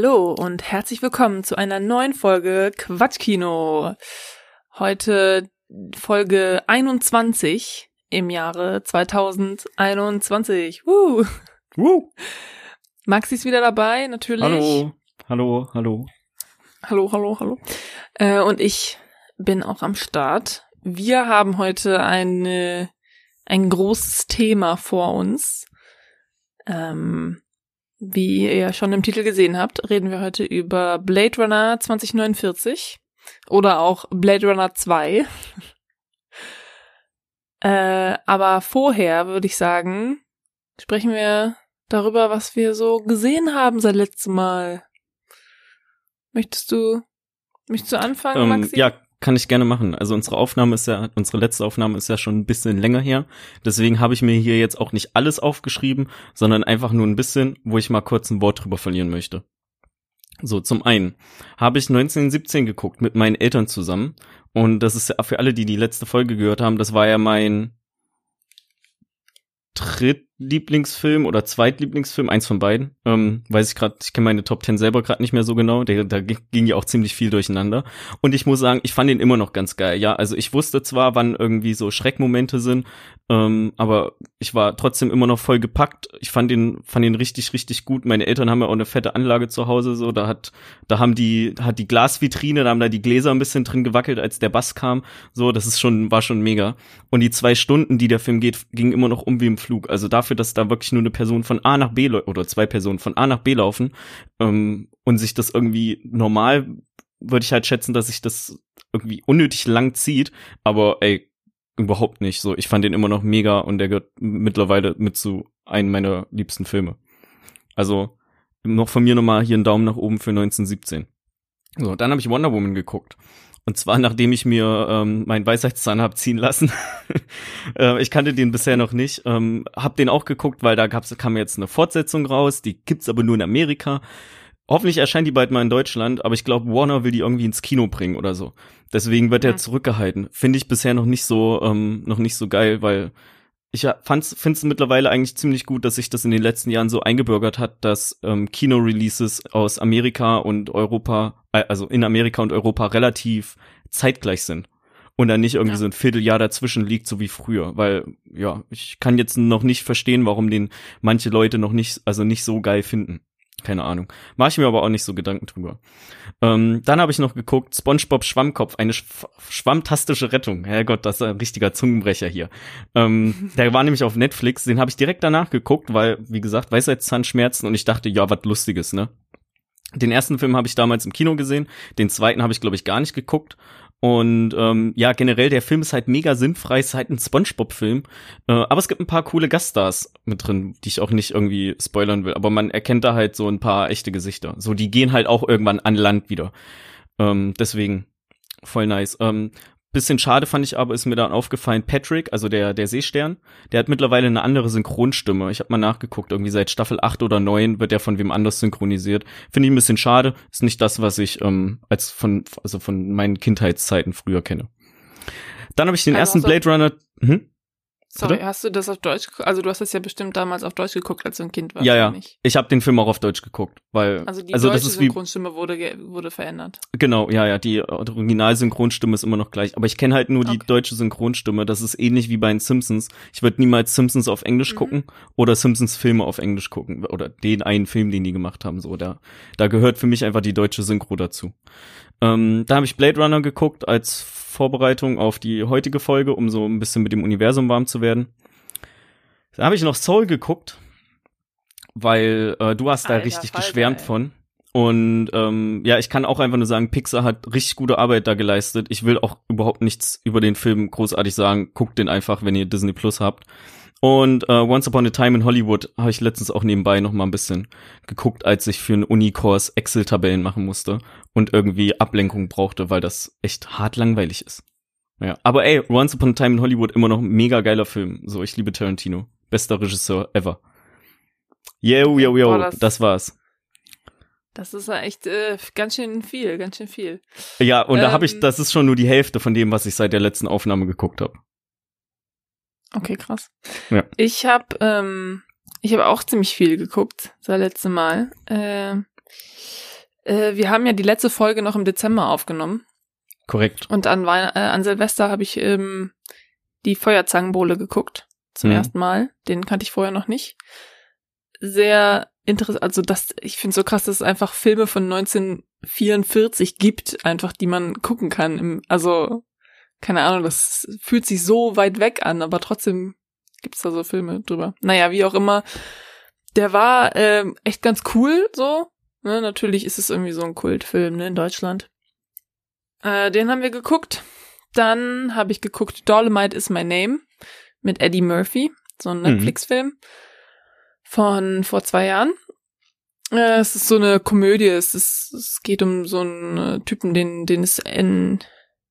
Hallo und herzlich willkommen zu einer neuen Folge Quatschkino. Heute Folge 21 im Jahre 2021. Woo. Woo. Maxi ist wieder dabei, natürlich. Hallo, hallo, hallo. Hallo, hallo, hallo. Äh, und ich bin auch am Start. Wir haben heute eine, ein großes Thema vor uns. Ähm, wie ihr schon im Titel gesehen habt, reden wir heute über Blade Runner 2049 oder auch Blade Runner 2. äh, aber vorher würde ich sagen, sprechen wir darüber, was wir so gesehen haben seit letztem Mal. Möchtest du, möchtest du anfangen, Ähm, Maxi? ja, kann ich gerne machen. Also unsere Aufnahme ist ja, unsere letzte Aufnahme ist ja schon ein bisschen länger her. Deswegen habe ich mir hier jetzt auch nicht alles aufgeschrieben, sondern einfach nur ein bisschen, wo ich mal kurz ein Wort drüber verlieren möchte. So, zum einen habe ich 1917 geguckt mit meinen Eltern zusammen. Und das ist ja für alle, die die letzte Folge gehört haben, das war ja mein Drittlieblingsfilm oder Zweitlieblingsfilm, eins von beiden. Ähm, weiß ich gerade, ich kenne meine Top Ten selber gerade nicht mehr so genau. Der, da ging ja auch ziemlich viel durcheinander. Und ich muss sagen, ich fand ihn immer noch ganz geil. Ja, also ich wusste zwar, wann irgendwie so Schreckmomente sind, ähm, aber ich war trotzdem immer noch voll gepackt. Ich fand ihn, fand ihn richtig, richtig gut. Meine Eltern haben ja auch eine fette Anlage zu Hause, so da hat, da haben die, hat die Glasvitrine, da haben da die Gläser ein bisschen drin gewackelt, als der Bass kam. So, das ist schon, war schon mega. Und die zwei Stunden, die der Film geht, gingen immer noch um wie im Flug. Also dafür, dass da wirklich nur eine Person von A nach B oder zwei Personen von A nach B laufen ähm, und sich das irgendwie normal würde ich halt schätzen, dass sich das irgendwie unnötig lang zieht, aber ey, überhaupt nicht so. Ich fand den immer noch mega und der gehört mittlerweile mit zu einem meiner liebsten Filme. Also noch von mir nochmal hier einen Daumen nach oben für 1917. So, dann habe ich Wonder Woman geguckt. Und zwar nachdem ich mir ähm, meinen Weisheitszahn hab ziehen lassen. äh, ich kannte den bisher noch nicht. Ähm, hab den auch geguckt, weil da gab's, kam jetzt eine Fortsetzung raus. Die gibt's aber nur in Amerika. Hoffentlich erscheint die bald mal in Deutschland, aber ich glaube, Warner will die irgendwie ins Kino bringen oder so. Deswegen wird er Hm. zurückgehalten. Finde ich bisher noch nicht so, ähm, noch nicht so geil, weil ich finde es mittlerweile eigentlich ziemlich gut, dass sich das in den letzten Jahren so eingebürgert hat, dass ähm, Kino-Releases aus Amerika und Europa, äh, also in Amerika und Europa relativ zeitgleich sind. Und dann nicht irgendwie Ja. so ein Vierteljahr dazwischen liegt, so wie früher. Weil, ja, ich kann jetzt noch nicht verstehen, warum den manche Leute noch nicht, also nicht so geil finden. Keine Ahnung. Mach ich mir aber auch nicht so Gedanken drüber. Ähm, dann habe ich noch geguckt, SpongeBob Schwammkopf, eine sch schwammtastische Rettung. Herrgott, das ist ein richtiger Zungenbrecher hier. Ähm, der war nämlich auf Netflix, den habe ich direkt danach geguckt, weil, wie gesagt, Weisheitszahnschmerzen und ich dachte, ja, was Lustiges, ne? Den ersten Film habe ich damals im Kino gesehen, den zweiten habe ich, glaube ich, gar nicht geguckt. Und ähm, ja, generell, der Film ist halt mega sinnfrei, ist halt ein Spongebob-Film. Äh, aber es gibt ein paar coole Gaststars mit drin, die ich auch nicht irgendwie spoilern will. Aber man erkennt da halt so ein paar echte Gesichter. So, die gehen halt auch irgendwann an Land wieder. Ähm, deswegen voll nice. Ähm, bisschen schade fand ich aber, ist mir dann aufgefallen, Patrick, also der, der Seestern, der hat mittlerweile eine andere Synchronstimme. Ich habe mal nachgeguckt, irgendwie seit Staffel 8 oder 9 wird der von wem anders synchronisiert. Finde ich ein bisschen schade. Ist nicht das, was ich ähm, als von, also von meinen Kindheitszeiten früher kenne. Dann habe ich den Also ersten Blade Runner. Hm? Sorry, Bitte? hast du das auf Deutsch geguckt? Also du hast das ja bestimmt damals auf Deutsch geguckt, als du ein Kind warst, Ja, ja. nicht? Ich habe den Film auch auf Deutsch geguckt, weil Also die also deutsche das ist wie Synchronstimme wurde, ge- wurde verändert. Genau, ja, ja, die Originalsynchronstimme ist immer noch gleich. Aber ich kenne halt nur die Okay. deutsche Synchronstimme. Das ist ähnlich wie bei den Simpsons. Ich würde niemals Simpsons auf Englisch Mhm. gucken oder Simpsons Filme auf Englisch gucken. Oder den einen Film, den die gemacht haben. So, da, da gehört für mich einfach die deutsche Synchro dazu. Ähm, da habe ich Blade Runner geguckt als Vorbereitung auf die heutige Folge, um so ein bisschen mit dem Universum warm zu werden. Da habe ich noch Soul geguckt, weil äh, du hast da Alter richtig Falter, geschwärmt ey. von. Und ähm, ja, ich kann auch einfach nur sagen, Pixar hat richtig gute Arbeit da geleistet. Ich will auch überhaupt nichts über den Film großartig sagen. Guckt den einfach, wenn ihr Disney Plus habt. Und äh, Once Upon a Time in Hollywood habe ich letztens auch nebenbei noch mal ein bisschen geguckt, als ich für einen Unikurs Excel-Tabellen machen musste und irgendwie Ablenkung brauchte, weil das echt hart langweilig ist. Ja, aber ey, Once Upon a Time in Hollywood immer noch ein mega geiler Film. So, ich liebe Tarantino. Bester Regisseur ever. Yo, yo, yo, Boah, das, das- war's. Das ist ja echt äh, ganz schön viel, ganz schön viel. Ja, und da habe ich, Ähm. das ist schon nur die Hälfte von dem, was ich seit der letzten Aufnahme geguckt habe. Okay, krass. Ja. Ich habe ähm, ich habe auch ziemlich viel geguckt seit letztem Mal. Äh, Äh, wir haben ja die letzte Folge noch im Dezember aufgenommen. Korrekt. Und an, Weihn äh, an Silvester habe ich ähm, die Feuerzangenbowle geguckt. Zum Mhm. ersten Mal. Den kannte ich vorher noch nicht. Sehr interessant. Also das, ich finde so krass, dass es einfach Filme von 1944 gibt, einfach die man gucken kann. Im, also, keine Ahnung, das fühlt sich so weit weg an, aber trotzdem gibt's da so Filme drüber. Naja, wie auch immer. Der war ähm, echt ganz cool, so. Ne, natürlich ist es irgendwie so ein Kultfilm, ne, in Deutschland. Äh, den haben wir geguckt. Dann habe ich geguckt Dolomite is My Name mit Eddie Murphy, so ein Mhm. Netflix-Film von vor zwei Jahren. Äh, es ist so eine Komödie. Es, ist, es geht um so einen äh, Typen, den, den es in,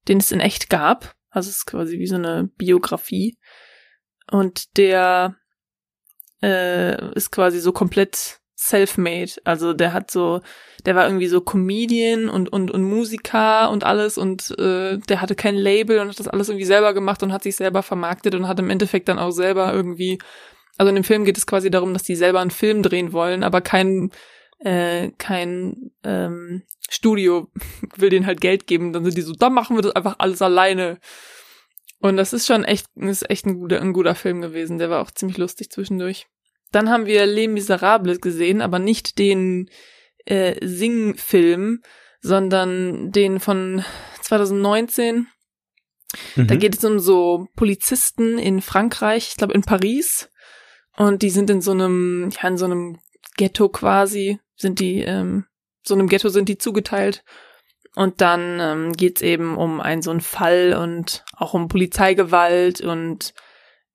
den es in echt gab. Also es ist quasi wie so eine Biografie. Und der äh, ist quasi so komplett self-made. Also der hat so, der war irgendwie so Comedian und und und Musiker und alles und äh, der hatte kein Label und hat das alles irgendwie selber gemacht und hat sich selber vermarktet und hat im Endeffekt dann auch selber irgendwie, also in dem Film geht es quasi darum, dass die selber einen Film drehen wollen, aber kein äh, kein ähm, Studio will denen halt Geld geben, dann sind die so, dann machen wir das einfach alles alleine. Und das ist schon echt, ist echt ein guter, ein guter Film gewesen. Der war auch ziemlich lustig zwischendurch. Dann haben wir Les Miserables gesehen, aber nicht den äh, Sing-Film, sondern den von 2019. Da Mhm. geht es um so Polizisten in Frankreich, ich glaube in Paris. Und die sind in so einem, ja, in so einem Ghetto quasi, sind die, ähm, so einem Ghetto sind die zugeteilt. Und dann ähm, geht's eben um einen so einen Fall und auch um Polizeigewalt und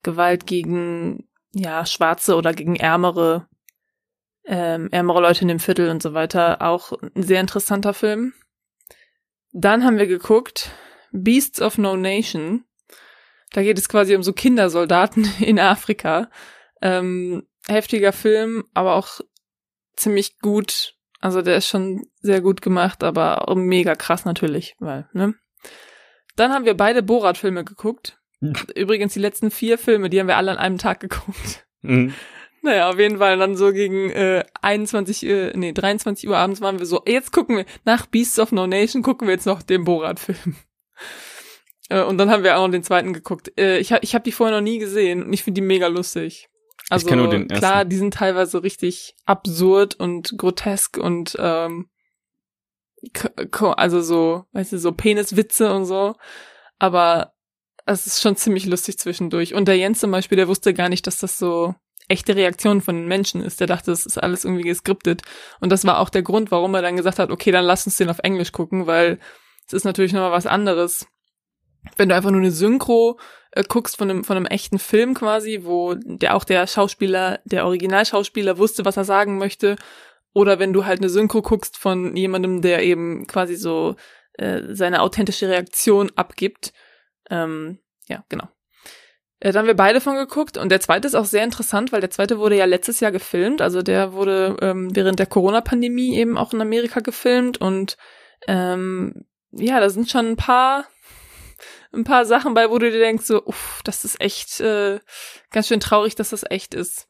Gewalt gegen ja Schwarze oder gegen ärmere ähm, ärmere Leute in dem Viertel und so weiter. Auch ein sehr interessanter Film. Dann haben wir geguckt Beasts of No Nation. Da geht es quasi um so Kindersoldaten in Afrika. Ähm, heftiger Film, aber auch ziemlich gut. Also der ist schon sehr gut gemacht, aber mega krass natürlich, weil, ne? Dann haben wir beide Borat-Filme geguckt. Übrigens die letzten vier Filme, die haben wir alle an einem Tag geguckt. Mhm. Naja, auf jeden Fall dann so gegen äh, 21, äh, nee, 23 Uhr abends waren wir so, jetzt gucken wir, nach Beasts of No Nation gucken wir jetzt noch den Borat-Film. Äh, und dann haben wir auch noch den zweiten geguckt. Äh, ich habe ich hab die vorher noch nie gesehen und ich finde die mega lustig. Also kenn nur den ersten. klar, die sind teilweise richtig absurd und grotesk und ähm, also so, weißt du, so Peniswitze und so. Aber es ist schon ziemlich lustig zwischendurch. Und der Jens zum Beispiel, der wusste gar nicht, dass das so echte Reaktion von den Menschen ist. Der dachte, das ist alles irgendwie geskriptet. Und das war auch der Grund, warum er dann gesagt hat, okay, dann lass uns den auf Englisch gucken, weil es ist natürlich nochmal was anderes. Wenn du einfach nur eine Synchro äh, guckst von einem, von einem echten Film quasi, wo der auch der Schauspieler, der Originalschauspieler wusste, was er sagen möchte, oder wenn du halt eine Synchro guckst von jemandem, der eben quasi so äh, seine authentische Reaktion abgibt. Ähm, ja, genau. Äh, da haben wir beide von geguckt und der zweite ist auch sehr interessant, weil der zweite wurde ja letztes Jahr gefilmt. Also der wurde ähm, während der Corona-Pandemie eben auch in Amerika gefilmt und ähm, ja, da sind schon ein paar ein paar Sachen bei, wo du dir denkst so, uff, das ist echt äh, ganz schön traurig, dass das echt ist.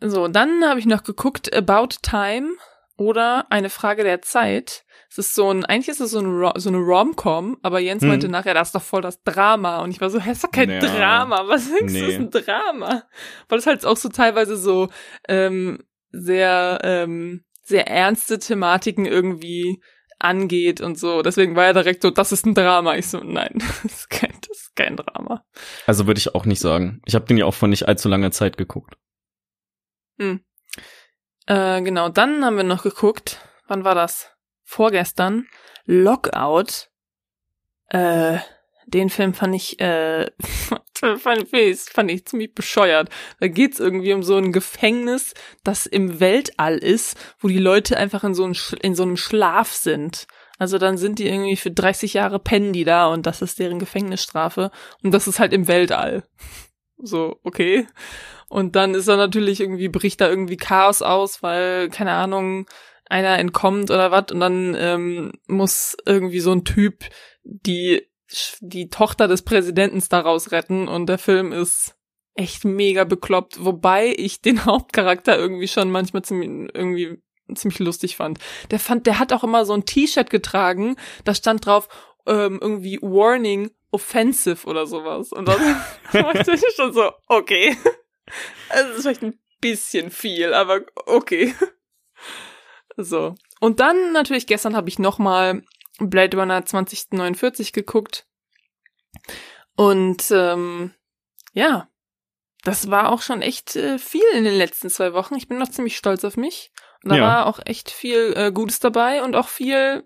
So, dann habe ich noch geguckt About Time oder Eine Frage der Zeit. Es ist so ein, eigentlich ist es so, ein, so eine Rom-Com, aber Jens Hm. meinte nachher, das ist doch voll das Drama. Und ich war so, hä, ist doch kein Ja. Drama. Was denkst du, Nee. ist ein Drama? Weil es halt auch so teilweise so ähm, sehr, ähm, sehr ernste Thematiken irgendwie angeht und so. Deswegen war er direkt so, das ist ein Drama. Ich so, nein, das ist kein, das ist kein Drama. Also würde ich auch nicht sagen. Ich habe den ja auch vor nicht allzu langer Zeit geguckt. Äh, genau, dann haben wir noch geguckt, wann war das? Vorgestern, Lockout. Äh, den Film fand ich, äh, fand, ich- fand ich ziemlich bescheuert. Da geht's irgendwie um so ein Gefängnis, das im Weltall ist, wo die Leute einfach in so, Sch- in so einem Schlaf sind. Also dann sind die irgendwie für 30 Jahre pennen die da und das ist deren Gefängnisstrafe. Und das ist halt im Weltall. So, okay. Und dann ist da natürlich irgendwie, bricht da irgendwie Chaos aus, weil, keine Ahnung, einer entkommt oder was und dann ähm, muss irgendwie so ein Typ die, die Tochter des Präsidenten daraus retten und der Film ist echt mega bekloppt, wobei ich den Hauptcharakter irgendwie schon manchmal ziemlich, irgendwie ziemlich lustig fand. Der fand, der hat auch immer so ein T-Shirt getragen, da stand drauf ähm, irgendwie Warning offensive oder sowas. Und dann war ich schon so, okay. Also das ist vielleicht ein bisschen viel, aber okay. So. Und dann natürlich gestern habe ich nochmal Blade Runner 2049 geguckt. Und ähm, ja, das war auch schon echt äh, viel in den letzten zwei Wochen. Ich bin noch ziemlich stolz auf mich. Und da ja. war auch echt viel äh, Gutes dabei und auch viel mehr,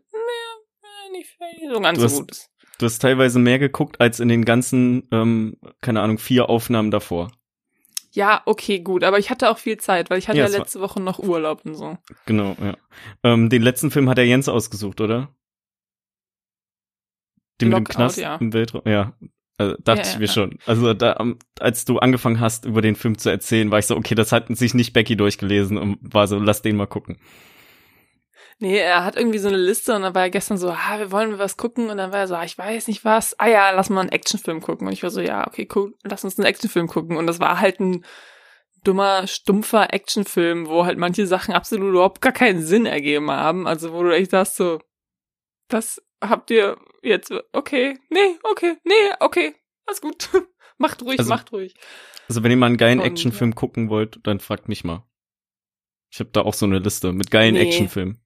äh, nicht so ganz so Gutes. Du hast teilweise mehr geguckt als in den ganzen, ähm, keine Ahnung, vier Aufnahmen davor. Ja, okay, gut, aber ich hatte auch viel Zeit, weil ich hatte ja, ja letzte Woche noch Urlaub und so. Genau, ja. Ähm, den letzten Film hat der Jens ausgesucht, oder? Lockout, mit dem Knast ja. im Weltraum. Ja, also, dachte ja, ich mir ja. schon. Also da, als du angefangen hast, über den Film zu erzählen, war ich so, okay, das hat sich nicht Becky durchgelesen und war so, lass den mal gucken. Nee, er hat irgendwie so eine Liste und dann war er gestern so, ah, wir wollen was gucken und dann war er so, ah, ich weiß nicht was. Ah ja, lass mal einen Actionfilm gucken. Und ich war so, ja, okay, cool, lass uns einen Actionfilm gucken. Und das war halt ein dummer, stumpfer Actionfilm, wo halt manche Sachen absolut überhaupt gar keinen Sinn ergeben haben. Also wo du echt sagst so, das habt ihr jetzt, okay, nee, okay, nee, okay, alles gut. macht ruhig, also, macht ruhig. Also wenn ihr mal einen geilen Actionfilm ja. gucken wollt, dann fragt mich mal. Ich habe da auch so eine Liste mit geilen nee. Actionfilmen.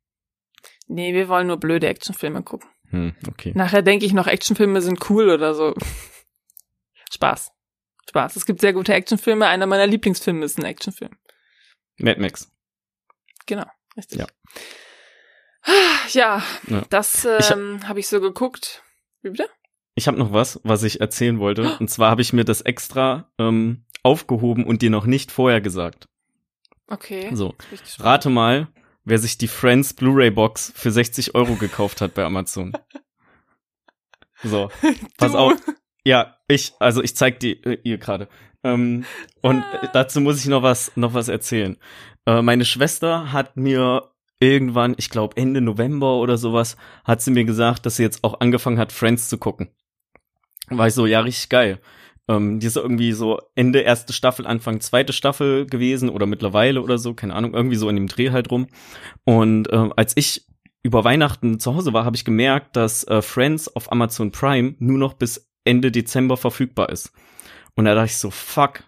Nee, wir wollen nur blöde Actionfilme gucken. Hm, okay. Nachher denke ich noch, Actionfilme sind cool oder so. Spaß. Spaß. Es gibt sehr gute Actionfilme. Einer meiner Lieblingsfilme ist ein Actionfilm. Mad Max. Genau, richtig. Ja. Ja, ja. das ähm, habe ich so geguckt. Wie bitte? Ich habe noch was, was ich erzählen wollte. Und zwar habe ich mir das extra ähm, aufgehoben und dir noch nicht vorher gesagt. Okay. So, rate mal, wer sich die Friends Blu-ray Box für 60 Euro gekauft hat bei Amazon. So, pass auf. Ja, ich, also ich zeig die äh, ihr gerade. Ähm, und ah. dazu muss ich noch was, noch was erzählen. Äh, meine Schwester hat mir irgendwann, ich glaube Ende November oder sowas, hat sie mir gesagt, dass sie jetzt auch angefangen hat, Friends zu gucken. War ich so, ja, richtig geil. Ähm, die ist irgendwie so Ende erste Staffel, Anfang zweite Staffel gewesen oder mittlerweile oder so, keine Ahnung, irgendwie so in dem Dreh halt rum. Und äh, als ich über Weihnachten zu Hause war, habe ich gemerkt, dass äh, Friends auf Amazon Prime nur noch bis Ende Dezember verfügbar ist. Und da dachte ich so, fuck,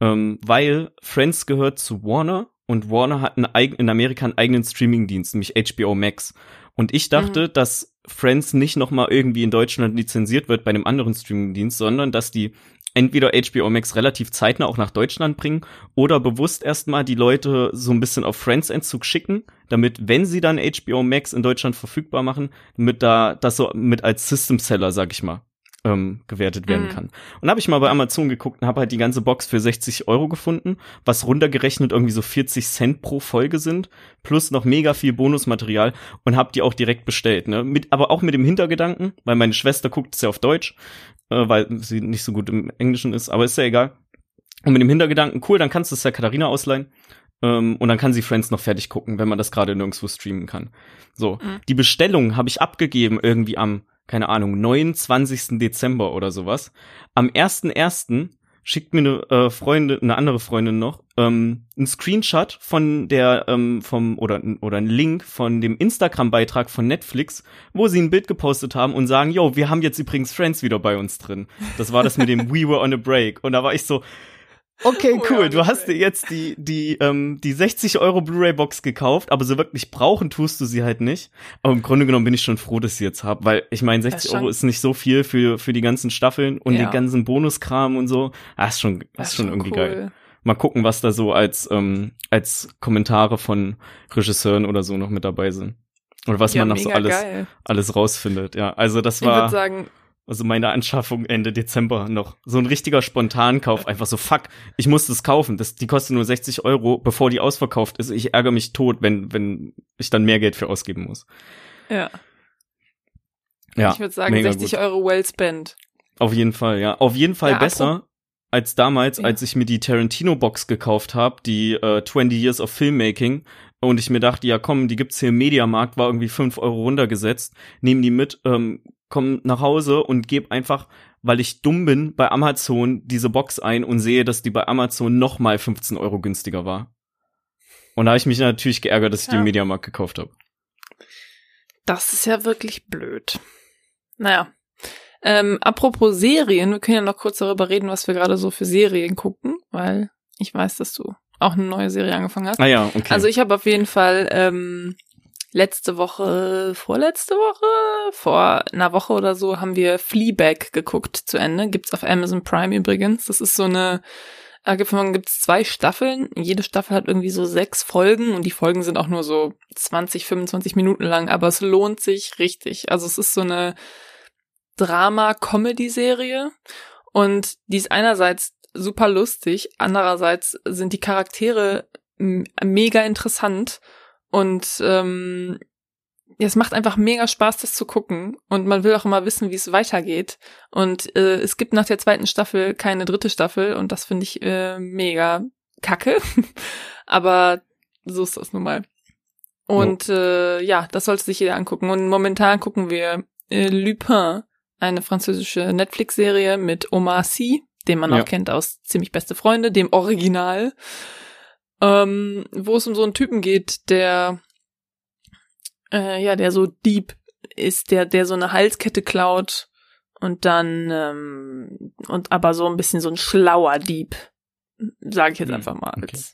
ähm, weil Friends gehört zu Warner und Warner hat einen, in Amerika einen eigenen Streamingdienst, nämlich HBO Max. Und ich dachte, mhm. dass Friends nicht nochmal irgendwie in Deutschland lizenziert wird bei einem anderen Streamingdienst, sondern dass die entweder HBO Max relativ zeitnah auch nach Deutschland bringen oder bewusst erstmal die Leute so ein bisschen auf Friends-Entzug schicken, damit, wenn sie dann HBO Max in Deutschland verfügbar machen, mit da das so mit als System-Seller, sag ich mal, ähm, gewertet werden mhm. kann. Und habe ich mal bei Amazon geguckt und habe halt die ganze Box für 60 Euro gefunden, was runtergerechnet irgendwie so 40 Cent pro Folge sind, plus noch mega viel Bonusmaterial und habe die auch direkt bestellt. Ne? Mit, aber auch mit dem Hintergedanken, weil meine Schwester guckt es ja auf Deutsch, äh, weil sie nicht so gut im Englischen ist, aber ist ja egal. Und mit dem Hintergedanken, cool, dann kannst du es ja Katharina ausleihen. Ähm, und dann kann sie Friends noch fertig gucken, wenn man das gerade nirgendwo streamen kann. So, mhm. die Bestellung habe ich abgegeben irgendwie am keine Ahnung, 29. Dezember oder sowas. Am 1.1. schickt mir eine äh, Freundin, eine andere Freundin noch, ähm, ein Screenshot von der, ähm, vom, oder, oder ein Link von dem Instagram-Beitrag von Netflix, wo sie ein Bild gepostet haben und sagen, yo, wir haben jetzt übrigens Friends wieder bei uns drin. Das war das mit dem We Were on a Break. Und da war ich so, Okay, oh cool. Du hast dir jetzt die, die, ähm, die 60 Euro Blu-ray-Box gekauft, aber so wirklich brauchen tust du sie halt nicht. Aber im Grunde genommen bin ich schon froh, dass ich sie jetzt habe, weil ich meine, 60 Euro ist nicht so viel für, für die ganzen Staffeln und ja. den ganzen Bonuskram und so. Ah, ist schon, das ist schon, schon irgendwie cool. geil. Mal gucken, was da so als, ähm, als Kommentare von Regisseuren oder so noch mit dabei sind. Oder was ja, man noch so alles, geil. alles rausfindet. Ja, also das war. Ich würde sagen, also meine Anschaffung Ende Dezember noch. So ein richtiger Spontankauf. Einfach so, fuck, ich muss das kaufen. Das, die kostet nur 60 Euro, bevor die ausverkauft ist. Ich ärgere mich tot, wenn, wenn ich dann mehr Geld für ausgeben muss. Ja. Ja. Ich würde sagen, 60 gut. Euro well spent. Auf jeden Fall, ja. Auf jeden Fall ja, besser als damals, ja. als ich mir die Tarantino-Box gekauft habe, die äh, 20 Years of Filmmaking. Und ich mir dachte, ja komm, die gibt's hier im Mediamarkt, war irgendwie 5 Euro runtergesetzt. Nehmen die mit, ähm, komme nach Hause und gebe einfach, weil ich dumm bin, bei Amazon diese Box ein und sehe, dass die bei Amazon noch mal 15 Euro günstiger war. Und da habe ich mich natürlich geärgert, dass ich Ja. den Mediamarkt gekauft habe. Das ist ja wirklich blöd. Naja. Ähm, apropos Serien, wir können ja noch kurz darüber reden, was wir gerade so für Serien gucken, weil ich weiß, dass du auch eine neue Serie angefangen hast. Ah ja, okay. Also ich habe auf jeden Fall ähm, letzte Woche, vorletzte Woche, vor einer Woche oder so, haben wir Fleabag geguckt zu Ende. Gibt's auf Amazon Prime übrigens. Das ist so eine, äh, gibt gibt's zwei Staffeln. Jede Staffel hat irgendwie so sechs Folgen und die Folgen sind auch nur so 20, 25 Minuten lang, aber es lohnt sich richtig. Also es ist so eine Drama-Comedy-Serie und die ist einerseits super lustig, andererseits sind die Charaktere mega interessant und ähm, ja, es macht einfach mega Spaß, das zu gucken. Und man will auch immer wissen, wie es weitergeht. Und äh, es gibt nach der zweiten Staffel keine dritte Staffel. Und das finde ich äh, mega kacke, aber so ist das nun mal. Und äh, ja, das sollte sich jeder angucken. Und momentan gucken wir äh, Lupin, eine französische Netflix-Serie mit Omar Sy, den man Ja. auch kennt aus Ziemlich beste Freunde, dem Original, ähm, wo es um so einen Typen geht, der äh, ja, der so Dieb ist, der der so eine Halskette klaut und dann ähm, und aber so ein bisschen so ein schlauer Dieb, sage ich jetzt Hm, einfach mal. okay. Als,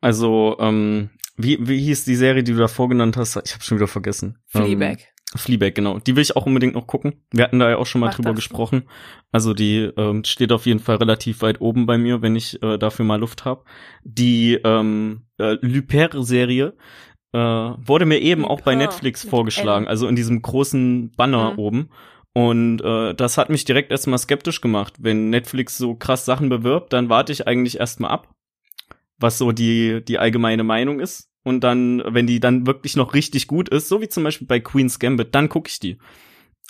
Also, ähm, wie, wie hieß die Serie, die du davor genannt hast? Ich habe schon wieder vergessen. Fleabag. Ähm, Fleabag, genau. Die will ich auch unbedingt noch gucken. Wir hatten da ja auch schon mal Mach drüber das. gesprochen. Also die ähm, steht auf jeden Fall relativ weit oben bei mir, wenn ich äh, dafür mal Luft habe. Die ähm, äh, Lupin-Serie äh, wurde mir eben auch bei Netflix vorgeschlagen, also in diesem großen Banner Mhm. oben. Und äh, das hat mich direkt erstmal skeptisch gemacht. Wenn Netflix so krass Sachen bewirbt, dann warte ich eigentlich erstmal ab, was so die, die allgemeine Meinung ist. Und dann, wenn die dann wirklich noch richtig gut ist, so wie zum Beispiel bei Queen's Gambit, dann gucke ich die.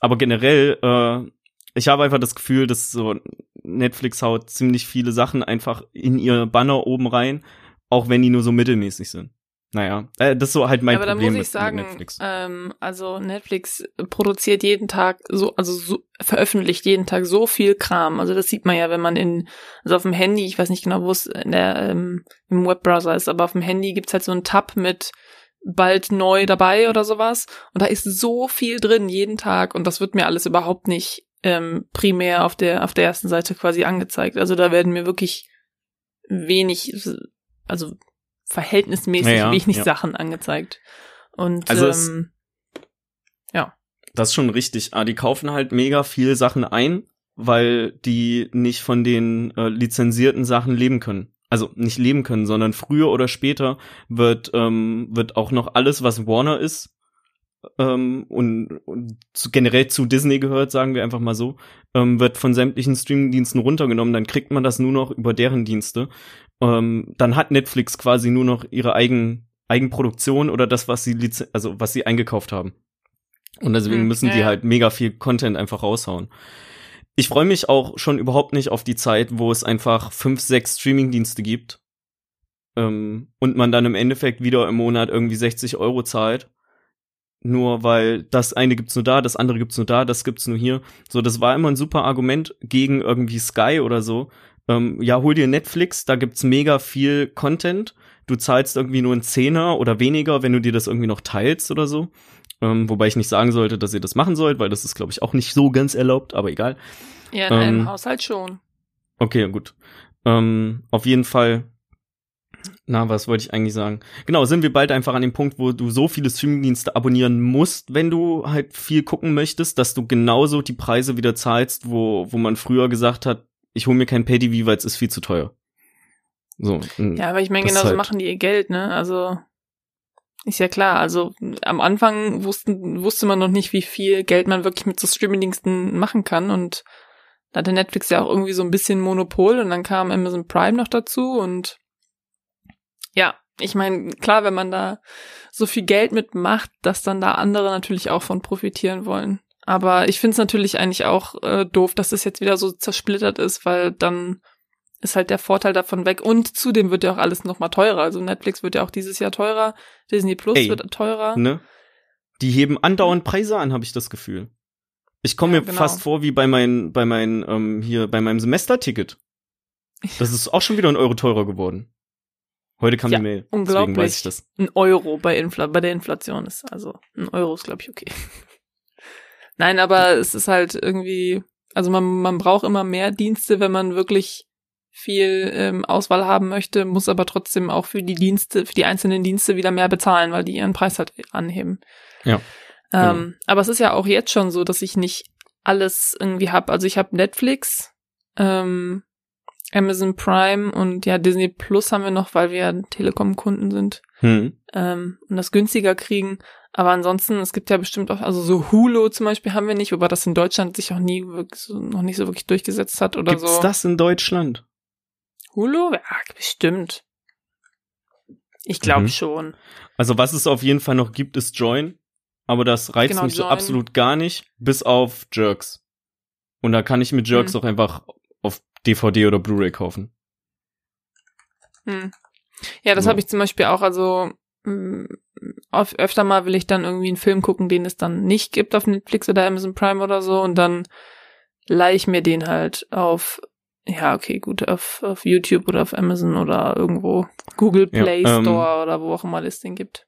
Aber generell, äh, ich habe einfach das Gefühl, dass so Netflix haut ziemlich viele Sachen einfach in ihr Banner oben rein, auch wenn die nur so mittelmäßig sind. Naja, äh, das ist so halt mein aber da Problem muss mit, ich sagen, Netflix. ähm, also Netflix produziert jeden Tag so, also so, veröffentlicht jeden Tag so viel Kram. Also das sieht man ja, wenn man in, also auf dem Handy, ich weiß nicht genau, wo es in der, ähm, im Webbrowser ist, aber auf dem Handy gibt's halt so einen Tab mit bald neu dabei oder sowas. Und da ist so viel drin jeden Tag und das wird mir alles überhaupt nicht ähm, primär auf der auf der ersten Seite quasi angezeigt. Also da werden mir wirklich wenig, also verhältnismäßig Ja, ja, wenig ja. Sachen angezeigt. Und Also ähm, Das ist schon richtig. Ah, die kaufen halt mega viel Sachen ein, weil die nicht von den äh, lizenzierten Sachen leben können. Also nicht leben können, sondern früher oder später wird ähm, wird auch noch alles, was Warner ist ähm, und, und zu, generell zu Disney gehört, sagen wir einfach mal so, ähm, wird von sämtlichen Streamingdiensten runtergenommen. Dann kriegt man das nur noch über deren Dienste. Ähm, dann hat Netflix quasi nur noch ihre eigen Eigenproduktion oder das, was sie also was sie eingekauft haben. Und deswegen Hm, müssen ja, die halt mega viel Content einfach raushauen. Ich freue mich auch schon überhaupt nicht auf die Zeit, wo es einfach fünf, sechs Streamingdienste gibt ähm, und man dann im Endeffekt wieder im Monat irgendwie 60 Euro zahlt. Nur weil das eine gibt's nur da, das andere gibt's nur da, das gibt's nur hier. So, das war immer ein super Argument gegen irgendwie Sky oder so. Ähm, ja, hol dir Netflix, da gibt's mega viel Content. Du zahlst irgendwie nur einen Zehner oder weniger, wenn du dir das irgendwie noch teilst oder so. Ähm, wobei ich nicht sagen sollte, dass ihr das machen sollt, weil das ist, glaube ich, auch nicht so ganz erlaubt, aber egal. ja, in einem ähm, Haushalt schon. Okay, gut. Ähm, auf jeden Fall. Na, was wollte ich eigentlich sagen? Genau, sind wir bald einfach an dem Punkt, wo du so viele Streamingdienste abonnieren musst, wenn du halt viel gucken möchtest, dass du genauso die Preise wieder zahlst, wo, wo man früher gesagt hat, ich hole mir kein Pay-TV, weil es ist viel zu teuer. So. mm, Ja, aber ich meine, das ist genauso halt- machen die ihr Geld, ne? Also ist ja klar. Also am Anfang wussten, wusste man noch nicht, wie viel Geld man wirklich mit so Streamingdiensten machen kann und da hatte Netflix ja auch irgendwie so ein bisschen Monopol und dann kam Amazon Prime noch dazu und ja, ich meine, klar, wenn man da so viel Geld mitmacht, dass dann da andere natürlich auch von profitieren wollen. Aber ich finde es natürlich eigentlich auch äh, doof, dass es jetzt wieder so zersplittert ist, weil dann ist halt der Vorteil davon weg. Und zudem wird ja auch alles noch mal teurer. Also Netflix wird ja auch dieses Jahr teurer, Disney Plus Ey, wird teurer. Ne? Die heben andauernd Preise an, habe ich das Gefühl. Ich komme Ja, mir genau. fast vor wie bei meinem, bei meinem, ähm, hier, bei meinem Semesterticket. Das ist auch schon wieder ein Euro teurer geworden. Heute kam Ja, die Mail. unglaublich. Deswegen weiß ich das. Ein Euro bei, Infl bei der Inflation ist. Also ein Euro ist, glaube ich, okay. Nein, aber es ist halt irgendwie, also man, man braucht immer mehr Dienste, wenn man wirklich viel ähm, Auswahl haben möchte, muss aber trotzdem auch für die Dienste, für die einzelnen Dienste wieder mehr bezahlen, weil die ihren Preis halt anheben. Ja, Ähm, Aber es ist ja auch jetzt schon so, dass ich nicht alles irgendwie hab. Also ich habe Netflix, ähm, Amazon Prime und ja Disney Plus haben wir noch, weil wir ja Telekom-Kunden sind Hm. ähm, und das günstiger kriegen. Aber ansonsten, es gibt ja bestimmt auch, also so Hulu zum Beispiel haben wir nicht, wobei das in Deutschland sich auch nie wirklich so, noch nicht so wirklich durchgesetzt hat oder Gibt's so. das in Deutschland? Hulu? Ja, bestimmt. Ich glaube Mhm. schon. Also was es auf jeden Fall noch gibt, ist Join. Aber das reizt Genau, mich so Join. absolut gar nicht, bis auf Jerks. Und da kann ich mir Jerks Hm. auch einfach auf DVD oder Blu-ray kaufen. Hm. Ja, das Ja. habe ich zum Beispiel auch, also oft, öfter mal will ich dann irgendwie einen Film gucken, den es dann nicht gibt auf Netflix oder Amazon Prime oder so und dann leih ich mir den halt auf, ja, okay, gut, auf, auf YouTube oder auf Amazon oder irgendwo Google Ja, Play ähm, Store oder wo auch immer es den gibt.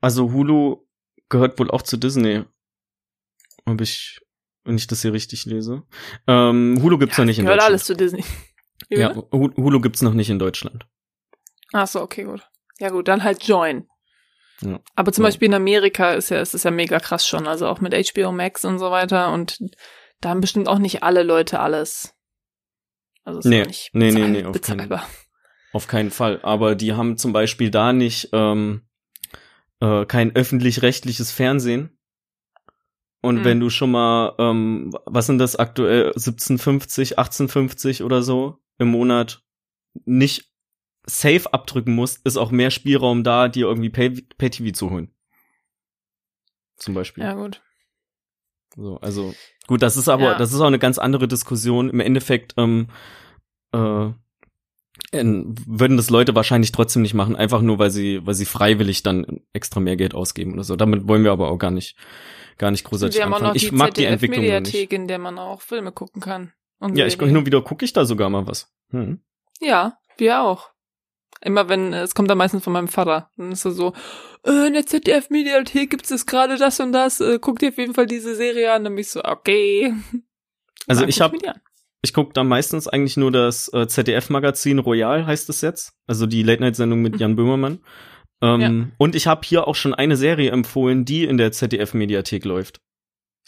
Also Hulu gehört wohl auch zu Disney. Ob ich, wenn ich das hier richtig lese. Ähm, Hulu gibt's noch nicht in Gehört Deutschland. alles zu Disney. Ja, Hulu gibt's noch nicht in Deutschland. Ach so, okay, gut. Ja gut, dann halt Join. Ja. Aber zum Ja. Beispiel in Amerika ist ja, ist es ja mega krass schon, also auch mit HBO Max und so weiter und da haben bestimmt auch nicht alle Leute alles. Also ist Nee, nicht nee, nee, nee, auf keinen- bezahlbar. Auf keinen Fall. Aber die haben zum Beispiel da nicht ähm, äh, kein öffentlich-rechtliches Fernsehen. Und Hm. wenn du schon mal, ähm, was sind das aktuell, 1750, 1850 oder so im Monat nicht safe abdrücken musst, ist auch mehr Spielraum da, dir irgendwie Pay- Pay-TV zu holen. Zum Beispiel. Ja gut. So, also gut, das ist aber, Ja. das ist auch eine ganz andere Diskussion. Im Endeffekt ähm, äh, würden das Leute wahrscheinlich trotzdem nicht machen, einfach nur weil sie, weil sie freiwillig dann extra mehr Geld ausgeben oder so. Damit wollen wir aber auch gar nicht, gar nicht großartig Wir haben auch anfangen. noch Ich die mag die Entwicklung noch nicht. In der man auch Filme gucken kann. Und Ja, ich Serien. hin und wieder gucke ich da sogar mal was. Hm. Ja, wir auch. Immer wenn, äh, es kommt dann meistens von meinem Vater. Dann ist er so, äh, in der ZDF-Mediathek gibt es gerade das und das, äh, guck dir auf jeden Fall diese Serie an. Dann bin ich so, okay. Also ich guck hab, mir die an. ich gucke da meistens eigentlich nur das äh, ZDF-Magazin Royal, heißt es jetzt. Also die Late-Night-Sendung mit Jan Böhmermann. Ähm, Und ich habe hier auch schon eine Serie empfohlen, die in der ZDF-Mediathek läuft.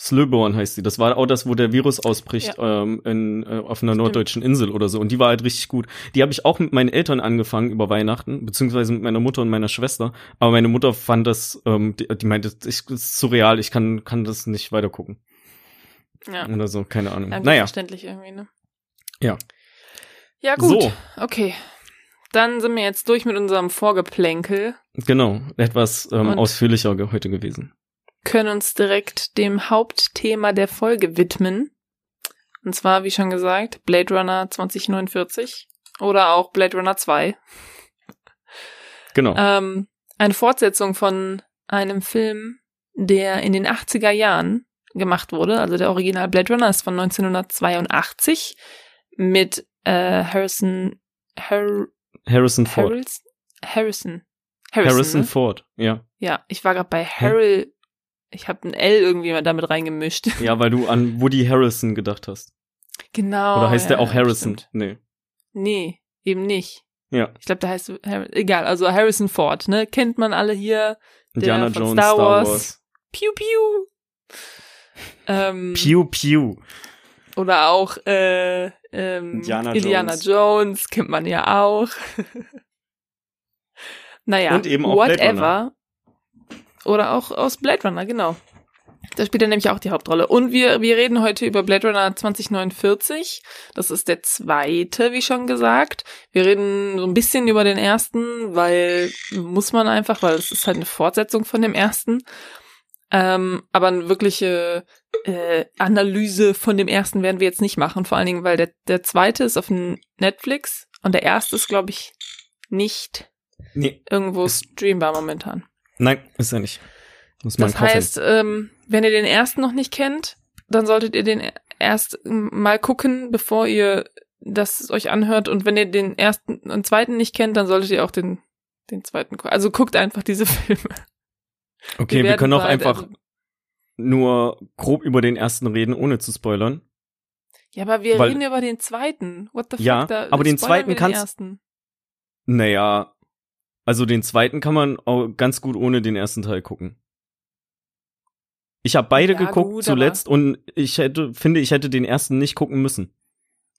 Slöborn heißt sie. Das war auch das, wo der Virus ausbricht ähm, in, äh, auf einer Stimmt. norddeutschen Insel oder so. Und die war halt richtig gut. Die habe ich auch mit meinen Eltern angefangen über Weihnachten, beziehungsweise mit meiner Mutter und meiner Schwester. Aber meine Mutter fand das, ähm, die, die meinte, ich, das ist surreal, ich kann, kann das nicht weiter gucken. Ja. Oder so, keine Ahnung. Ja, naja, verständlich irgendwie, ne? Ja. Ja, gut. So. Okay. Dann sind wir jetzt durch mit unserem Vorgeplänkel, genau. Etwas ähm, Und- ausführlicher heute gewesen. Können uns direkt dem Hauptthema der Folge widmen. Und zwar, wie schon gesagt, Blade Runner 2049 oder auch Blade Runner 2. Genau. Ähm, eine Fortsetzung von einem Film, der in den 80er Jahren gemacht wurde. Also der Original Blade Runner ist von 1982 mit äh, Harrison Har Harrison Ford. Harrison Harrison Harrison, Harrison, ne? Ford, ja. Ja, ich war gerade bei Harold. Ich habe ein L irgendwie mal damit reingemischt. Ja, weil du an Woody Harrison gedacht hast. genau. Oder heißt ja, der auch Harrison? stimmt. Nee. Nee, eben nicht. Ja. Ich glaube, der heißt egal, also Harrison Ford, ne? Kennt man alle hier. Indiana von Jones, Star Star Wars. Wars. Piu piu. Ähm, Pew Pew. Oder auch äh, ähm, Indiana Indiana Jones. Jones. kennt man ja auch. naja, Und eben auch whatever. Oder auch aus Blade Runner, genau. Da spielt er nämlich auch die Hauptrolle. Und wir, wir reden heute über Blade Runner 2049. Das ist der zweite, wie schon gesagt. Wir reden so ein bisschen über den ersten, weil muss man einfach, weil es ist halt eine Fortsetzung von dem ersten. Ähm, aber eine wirkliche äh, Analyse von dem ersten werden wir jetzt nicht machen. Vor allen Dingen, weil der, der zweite ist auf Netflix und der erste ist, glaube ich, nicht Nee, irgendwo streambar momentan. Nein, ist er nicht. Muss man Das kaufen. heißt, ähm, wenn ihr den ersten noch nicht kennt, dann solltet ihr den erst mal gucken, bevor ihr das euch anhört und wenn ihr den ersten und zweiten nicht kennt, dann solltet ihr auch den, den zweiten gucken. Also guckt einfach diese Filme. Okay, Wir wir, können auch bald, einfach also- nur grob über den ersten reden, ohne zu spoilern. Ja, aber wir Weil- reden über den zweiten. What the fuck? Ja, da aber den zweiten wir kannst- ersten. Naja, also den zweiten kann man auch ganz gut ohne den ersten Teil gucken. Ich habe beide Ja, geguckt gut, zuletzt und ich hätte, finde, ich hätte den ersten nicht gucken müssen.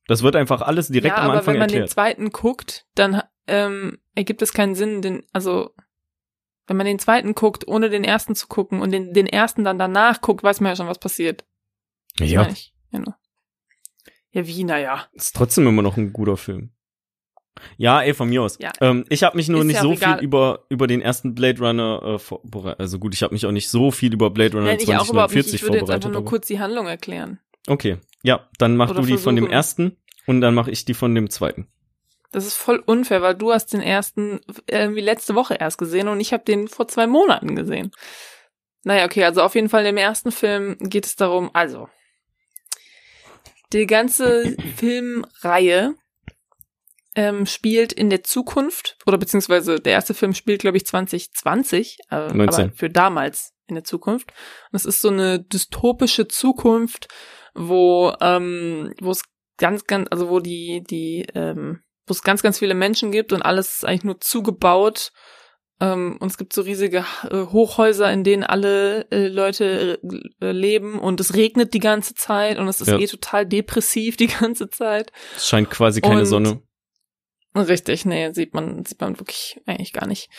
Das wird einfach alles direkt ja, am aber Anfang wenn man erklärt. den zweiten guckt, dann ähm, ergibt es keinen Sinn, den, also wenn man den zweiten guckt, ohne den ersten zu gucken und den, den ersten dann danach guckt, weiß man ja schon, was passiert. Ja, ich. Nur. ja wie, naja. ist trotzdem immer noch ein guter Film. Ja, ey, von mir aus. Ja. Ähm, ich habe mich nur Ist nicht ja so egal. viel über über den ersten Blade Runner äh, vorbereitet. Also gut, ich habe mich auch nicht so viel über Blade Runner Nein, ich auch nicht. 2049 Ich würde jetzt einfach nur kurz die Handlung erklären. Okay, ja, dann mach Oder du die von dem versuchen. ersten und dann mache ich die von dem zweiten. Das ist voll unfair, weil du hast den ersten irgendwie letzte Woche erst gesehen und ich habe den vor zwei Monaten gesehen. Naja, okay, also auf jeden Fall im ersten Film geht es darum, also die ganze Filmreihe ähm, spielt in der Zukunft oder beziehungsweise der erste Film spielt, glaube ich, 2020, äh, 19. aber für damals in der Zukunft. Und es ist so eine dystopische Zukunft, wo ähm, wo es ganz, ganz, also wo die die ähm, wo es ganz, ganz viele Menschen gibt und alles ist eigentlich nur zugebaut. Ähm, und es gibt so riesige äh, Hochhäuser, in denen alle äh, Leute äh, leben und es regnet die ganze Zeit und es ist Ja. eh total depressiv die ganze Zeit. Es scheint quasi keine Und- Sonne. Richtig, nee, sieht man, sieht man wirklich eigentlich gar nicht.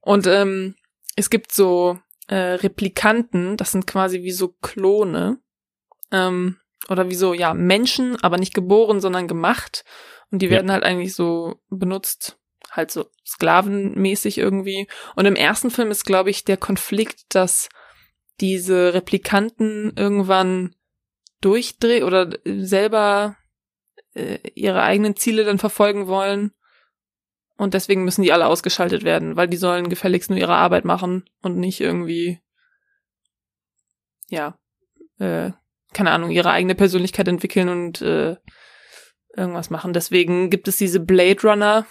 Und ähm, es gibt so äh, Replikanten, das sind quasi wie so Klone. Ähm, oder wie so, ja, Menschen, aber nicht geboren, sondern gemacht. Und die Ja. werden halt eigentlich so benutzt, halt so sklavenmäßig irgendwie. Und im ersten Film ist, glaube ich, der Konflikt, dass diese Replikanten irgendwann durchdrehen oder selber äh, ihre eigenen Ziele dann verfolgen wollen. Und deswegen müssen die alle ausgeschaltet werden, weil die sollen gefälligst nur ihre Arbeit machen und nicht irgendwie, ja, äh, keine Ahnung, ihre eigene Persönlichkeit entwickeln und äh, irgendwas machen. Deswegen gibt es diese Blade Runner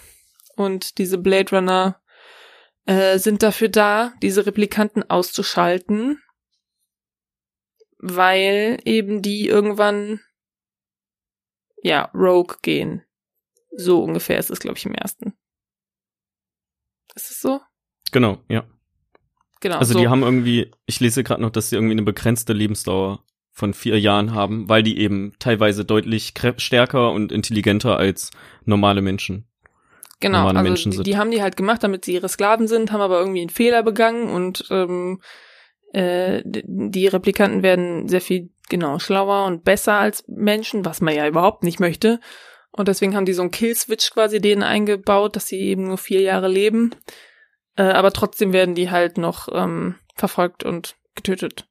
und diese Blade Runner äh, sind dafür da, diese Replikanten auszuschalten, weil eben die irgendwann ja Rogue gehen. So ungefähr ist es, glaube ich, im ersten. Ist es so? Genau, ja. Genau. Also so. die haben irgendwie, ich lese gerade noch, dass sie irgendwie eine begrenzte Lebensdauer von vier Jahren haben, weil die eben teilweise deutlich stärker und intelligenter als normale Menschen. Genau, normale also Menschen die, sind. die haben die halt gemacht, damit sie ihre Sklaven sind, haben aber irgendwie einen Fehler begangen und ähm, äh, die Replikanten werden sehr viel genau schlauer und besser als Menschen, was man ja überhaupt nicht möchte. Und deswegen haben die so einen Killswitch quasi denen eingebaut, dass sie eben nur vier Jahre leben. Äh, aber trotzdem werden die halt noch ähm, verfolgt und getötet.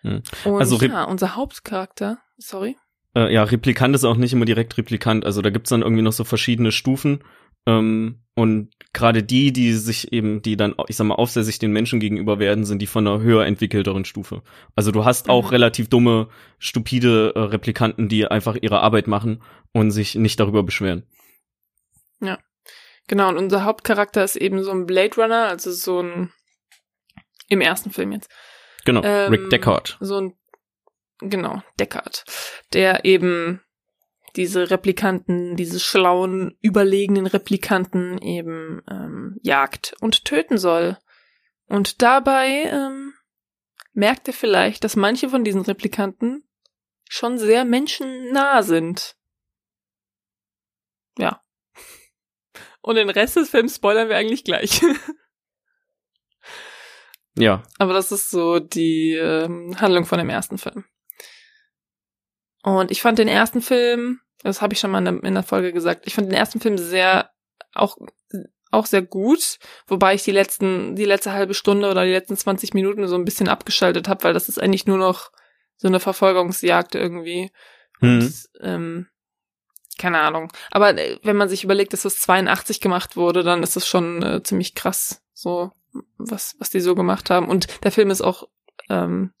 Hm. Und Also ja, unser Hauptcharakter, sorry. Äh, ja, Replikant ist auch nicht immer direkt Replikant. Also da gibt's dann irgendwie noch so verschiedene Stufen. Ähm, und gerade die, die sich eben, die dann, ich sag mal, aufsässig den Menschen gegenüber werden, sind die von einer höher entwickelteren Stufe. Also du hast auch Mhm. relativ dumme, stupide äh, Replikanten, die einfach ihre Arbeit machen und sich nicht darüber beschweren. Genau, und unser Hauptcharakter ist eben so ein Blade Runner, also so ein im ersten Film jetzt. Genau, Ähm, Rick Deckard. So ein genau, Deckard, der eben diese Replikanten, diese schlauen, überlegenen Replikanten eben ähm, jagt und töten soll. Und dabei ähm, merkt er vielleicht, dass manche von diesen Replikanten schon sehr menschennah sind. Ja. Und den Rest des Films spoilern wir eigentlich gleich. Ja, Aber das ist so die ähm, Handlung von dem ersten Film. Und ich fand den ersten Film, das habe ich schon mal in der, Folge gesagt, ich fand den ersten Film sehr, auch, auch sehr gut, wobei ich die letzten, die letzte halbe Stunde oder die letzten 20 Minuten so ein bisschen abgeschaltet habe, weil das ist eigentlich nur noch so eine Verfolgungsjagd irgendwie. hm. Und, ähm, keine Ahnung. Aber äh, wenn man sich überlegt, dass das 82 gemacht wurde, dann ist das schon äh, ziemlich krass, so was was die so gemacht haben. Und der Film ist auch ähm,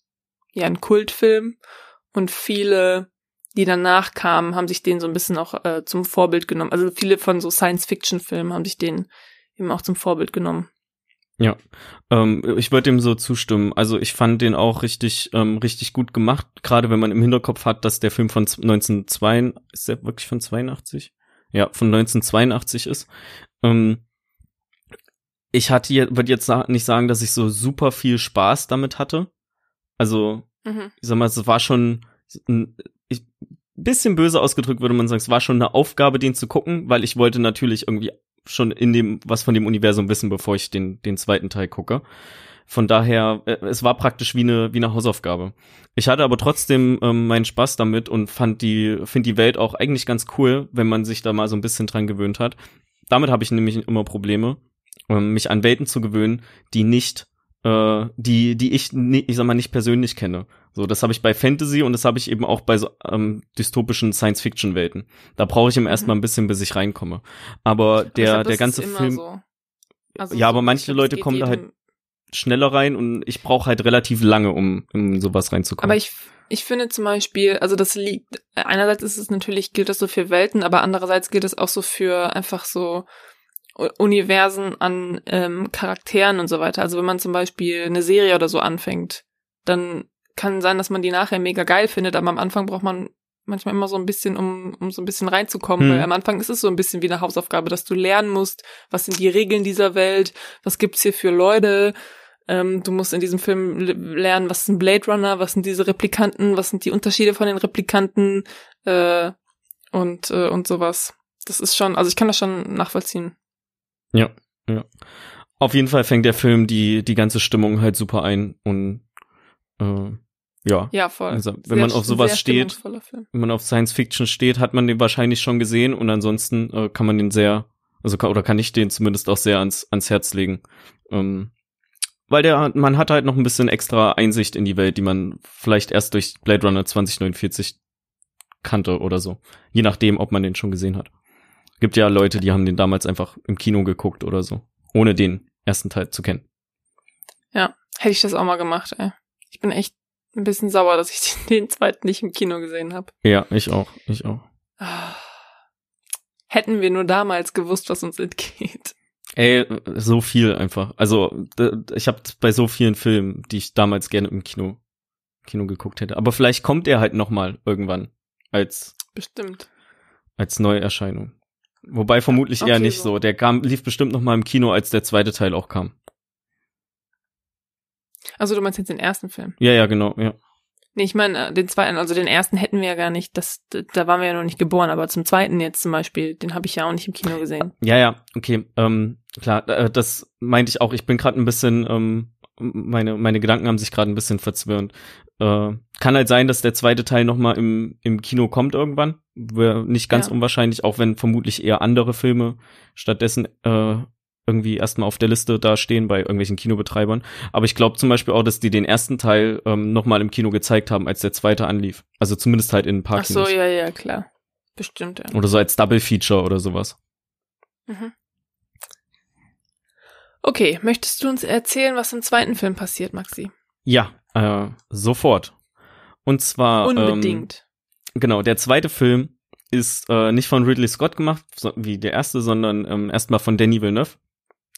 ja ein Kultfilm und viele die danach kamen, haben sich den so ein bisschen auch äh, zum Vorbild genommen. Also viele von so Science-Fiction-Filmen haben sich den eben auch zum Vorbild genommen. Ja, ähm, ich würde dem so zustimmen. Also ich fand den auch richtig, ähm, richtig gut gemacht, gerade wenn man im Hinterkopf hat, dass der Film von 1982, ist der wirklich von 82? Ja, von 1982 ist. Ähm, ich hatte, würde jetzt nicht sagen, dass ich so super viel Spaß damit hatte. Also, mhm. ich sag mal, es war schon ein ich, bisschen böse ausgedrückt würde man sagen, es war schon eine Aufgabe, den zu gucken, weil ich wollte natürlich irgendwie schon in dem, was von dem Universum wissen, bevor ich den, den zweiten Teil gucke. Von daher, äh, es war praktisch wie eine, wie eine Hausaufgabe. Ich hatte aber trotzdem ähm, meinen Spaß damit und fand die, finde die Welt auch eigentlich ganz cool, wenn man sich da mal so ein bisschen dran gewöhnt hat. Damit habe ich nämlich immer Probleme, ähm, mich an Welten zu gewöhnen, die nicht, äh, die, die ich, ich sag mal, nicht persönlich kenne. So, das habe ich bei Fantasy und das habe ich eben auch bei so ähm, dystopischen Science-Fiction-Welten. Da brauche ich mhm. erstmal ein bisschen, bis ich reinkomme. Aber der, glaub, der ganze Film. So. Also ja, so, aber manche Leute kommen da halt schneller rein und ich brauche halt relativ lange, um in sowas reinzukommen. Aber ich, ich finde zum Beispiel, also das liegt, einerseits ist es natürlich, gilt das so für Welten, aber andererseits gilt es auch so für einfach so Universen an ähm, Charakteren und so weiter. Also wenn man zum Beispiel eine Serie oder so anfängt, dann kann sein, dass man die nachher mega geil findet, aber am Anfang braucht man manchmal immer so ein bisschen, um, um so ein bisschen reinzukommen, hm. weil am Anfang ist es so ein bisschen wie eine Hausaufgabe, dass du lernen musst, was sind die Regeln dieser Welt, was gibt's hier für Leute, ähm, du musst in diesem Film lernen, was ist ein Blade Runner, was sind diese Replikanten, was sind die Unterschiede von den Replikanten äh, und, äh, und sowas. Das ist schon, also ich kann das schon nachvollziehen. Ja, ja. Auf jeden Fall fängt der Film die, die ganze Stimmung halt super ein und äh, ja. Ja, voll. Also, wenn sehr, man auf sowas steht, wenn man auf Science Fiction steht, hat man den wahrscheinlich schon gesehen und ansonsten äh, kann man den sehr, also oder kann ich den zumindest auch sehr ans, ans Herz legen. Ähm, weil der, man hat halt noch ein bisschen extra Einsicht in die Welt, die man vielleicht erst durch Blade Runner 2049 kannte oder so. Je nachdem, ob man den schon gesehen hat. Gibt ja Leute, die haben den damals einfach im Kino geguckt oder so, ohne den ersten Teil zu kennen. Ja, hätte ich das auch mal gemacht, ey. Ich bin echt ein bisschen sauer, dass ich den, zweiten nicht im Kino gesehen habe. Ja, ich auch, ich auch. Hätten wir nur damals gewusst, was uns entgeht. Ey, so viel einfach. Also ich habe bei so vielen Filmen, die ich damals gerne im Kino Kino geguckt hätte. Aber vielleicht kommt er halt noch mal irgendwann als bestimmt als Neuerscheinung. Wobei vermutlich okay, eher nicht so. so. Der kam lief bestimmt noch mal im Kino, als der zweite Teil auch kam. Also du meinst jetzt den ersten Film? Ja, ja, genau, ja. Nee, ich meine, äh, den zweiten, also den ersten hätten wir ja gar nicht, das, da waren wir ja noch nicht geboren, aber zum zweiten jetzt zum Beispiel, den habe ich ja auch nicht im Kino gesehen. Ja, ja, okay, ähm, klar, äh, das meinte ich auch. Ich bin gerade ein bisschen, ähm, meine, meine Gedanken haben sich gerade ein bisschen verzwirnt. Äh, kann halt sein, dass der zweite Teil nochmal im, im Kino kommt irgendwann. Wäre nicht ganz ja. unwahrscheinlich, auch wenn vermutlich eher andere Filme stattdessen äh, irgendwie erstmal auf der Liste da stehen bei irgendwelchen Kinobetreibern. Aber ich glaube zum Beispiel auch, dass die den ersten Teil ähm, nochmal im Kino gezeigt haben, als der zweite anlief. Also zumindest halt in ein paar Ach so, ja, ja, klar. Bestimmt, ja. Oder so als Double Feature oder sowas. Mhm. Okay, möchtest du uns erzählen, was im zweiten Film passiert, Maxi? Ja, äh, sofort. Und zwar. Unbedingt. Ähm, genau, der zweite Film ist äh, nicht von Ridley Scott gemacht, so, wie der erste, sondern ähm, erstmal von Danny Villeneuve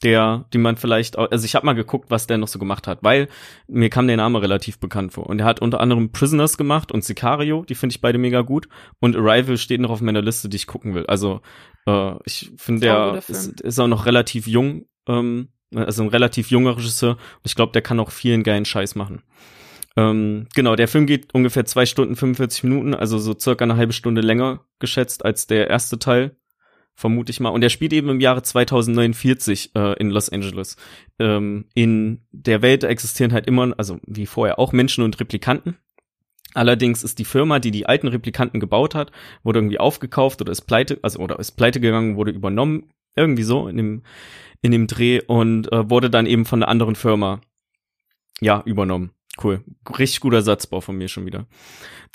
der, die man vielleicht, auch, also ich habe mal geguckt, was der noch so gemacht hat, weil mir kam der Name relativ bekannt vor. Und er hat unter anderem Prisoners gemacht und Sicario, die finde ich beide mega gut. Und Arrival steht noch auf meiner Liste, die ich gucken will. Also äh, ich finde, der ist, ist auch noch relativ jung, ähm, also ein relativ junger Regisseur. Und ich glaube, der kann auch vielen geilen Scheiß machen. Ähm, genau, der Film geht ungefähr zwei Stunden 45 Minuten, also so circa eine halbe Stunde länger geschätzt als der erste Teil vermute ich mal. Und er spielt eben im Jahre 2049 äh, in Los Angeles. Ähm, in der Welt existieren halt immer, also wie vorher auch Menschen und Replikanten. Allerdings ist die Firma, die die alten Replikanten gebaut hat, wurde irgendwie aufgekauft oder ist pleite, also oder ist pleite gegangen, wurde übernommen, irgendwie so in dem in dem Dreh und äh, wurde dann eben von einer anderen Firma ja übernommen. Cool. Richtig guter Satzbau von mir schon wieder.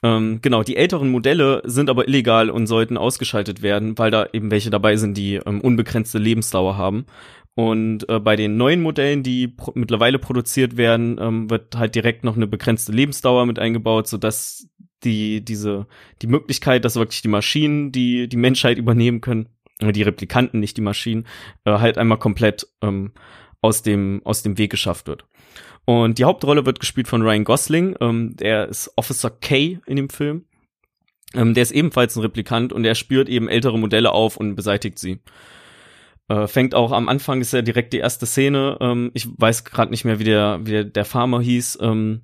Ähm, genau, die älteren Modelle sind aber illegal und sollten ausgeschaltet werden, weil da eben welche dabei sind, die ähm, unbegrenzte Lebensdauer haben. Und äh, bei den neuen Modellen, die pro mittlerweile produziert werden, ähm, wird halt direkt noch eine begrenzte Lebensdauer mit eingebaut, sodass die, diese, die Möglichkeit, dass wirklich die Maschinen die, die Menschheit übernehmen können, die Replikanten, nicht die Maschinen, äh, halt einmal komplett ähm, aus dem, aus dem Weg geschafft wird. Und die Hauptrolle wird gespielt von Ryan Gosling, ähm, der ist Officer K in dem Film. Ähm, der ist ebenfalls ein Replikant und er spürt eben ältere Modelle auf und beseitigt sie. Äh, fängt auch am Anfang ist ja direkt die erste Szene. Ähm, ich weiß gerade nicht mehr, wie der, wie der, der Farmer hieß. Ähm,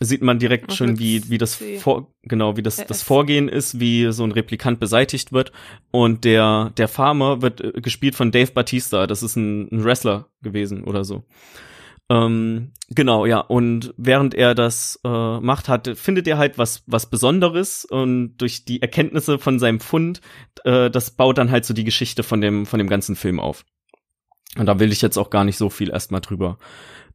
sieht man direkt Was schon, wie, wie das vor, genau, wie das, das. Vorgehen ist, wie so ein Replikant beseitigt wird. Und der, der Farmer wird äh, gespielt von Dave Batista. Das ist ein, ein Wrestler gewesen oder so. Ähm, genau, ja. Und während er das äh, macht, hat, findet er halt was, was Besonderes und durch die Erkenntnisse von seinem Fund, äh, das baut dann halt so die Geschichte von dem, von dem ganzen Film auf. Und da will ich jetzt auch gar nicht so viel erstmal drüber,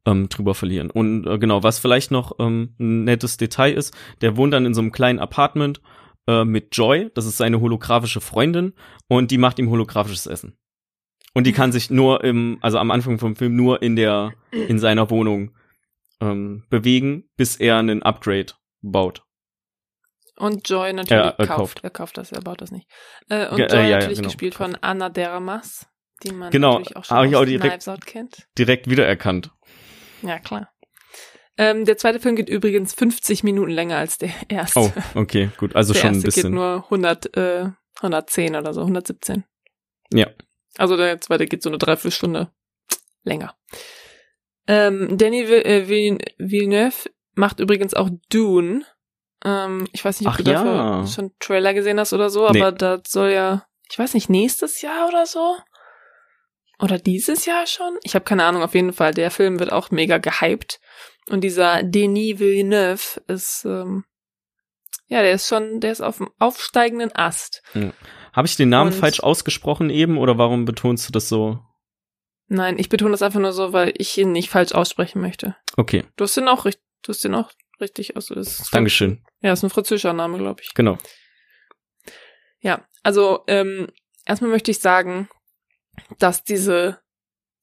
ähm, drüber verlieren. Und äh, genau, was vielleicht noch ähm, ein nettes Detail ist, der wohnt dann in so einem kleinen Apartment äh, mit Joy, das ist seine holographische Freundin, und die macht ihm holographisches Essen. Und die kann sich nur im, also am Anfang vom Film nur in der, in seiner Wohnung ähm, bewegen, bis er einen Upgrade baut. Und Joy natürlich Ja, er kauft. kauft. Er kauft das, er baut das nicht. Äh, und Ge- Joy äh, ja, ja, natürlich genau, gespielt von Anna Deramas, die man Genau, natürlich auch schon aus auch direkt- Knives Out kennt. Direkt wiedererkannt. Ja, klar. Ähm, der zweite Film geht übrigens 50 Minuten länger als der erste. Oh, okay, gut. Also der schon ein erste geht bisschen. nur 100, äh, 110 oder so, 117. Ja. Also der zweite geht so eine Dreiviertelstunde länger. Ähm, Danny äh, Vill- Villeneuve macht übrigens auch Dune. Ähm, ich weiß nicht, ob Ach du dafür ja. schon Trailer gesehen hast oder so, Nee. aber das soll ja, ich weiß nicht, nächstes Jahr oder so? Oder dieses Jahr schon? Ich habe keine Ahnung, auf jeden Fall. Der Film wird auch mega gehypt. Und dieser Denis Villeneuve ist, ähm, ja, der ist schon, der ist auf dem aufsteigenden Ast. Habe ich den Namen Und- falsch ausgesprochen eben oder warum betonst du das so? Nein, ich betone das einfach nur so, weil ich ihn nicht falsch aussprechen möchte. Okay, Du hast den auch richtig, du hast den auch richtig aus. Ist Dankeschön. Ja, ist ein französischer Name, glaube ich. Genau. Ja, also ähm, erstmal möchte ich sagen, dass diese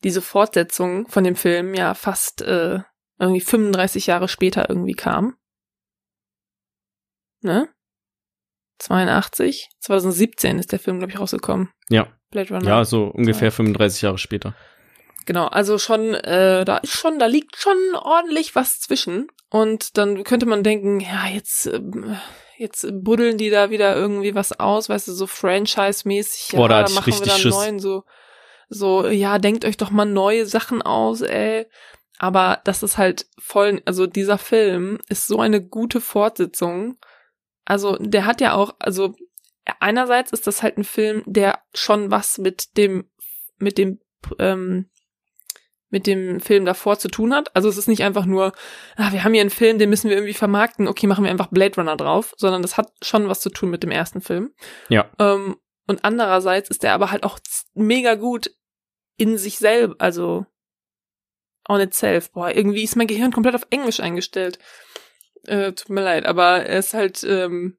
diese Fortsetzung von dem Film ja fast äh, irgendwie 35 Jahre später irgendwie kam. Ne? 82? 2017 ist der Film, glaube ich, rausgekommen. Ja, Blade Runner. ja, so ungefähr 35 Jahre später. Genau, also schon, äh, da ist schon, da liegt schon ordentlich was zwischen. Und dann könnte man denken, ja, jetzt, ähm, jetzt buddeln die da wieder irgendwie was aus, weißt du, so Franchise-mäßig. Ja, Boah, da da machen wir richtig da einen neuen, so, so, ja, denkt euch doch mal neue Sachen aus, ey. Aber das ist halt voll, also dieser Film ist so eine gute Fortsetzung. Also, der hat ja auch, also, einerseits ist das halt ein Film, der schon was mit dem, mit dem, ähm, mit dem Film davor zu tun hat. Also es ist nicht einfach nur, ah, wir haben hier einen Film, den müssen wir irgendwie vermarkten, okay, machen wir einfach Blade Runner drauf, sondern das hat schon was zu tun mit dem ersten Film. Ja. Ähm, und andererseits ist der aber halt auch mega gut in sich selber, also on itself. Boah, irgendwie ist mein Gehirn komplett auf Englisch eingestellt. Äh, tut mir leid, aber er ist halt, ähm,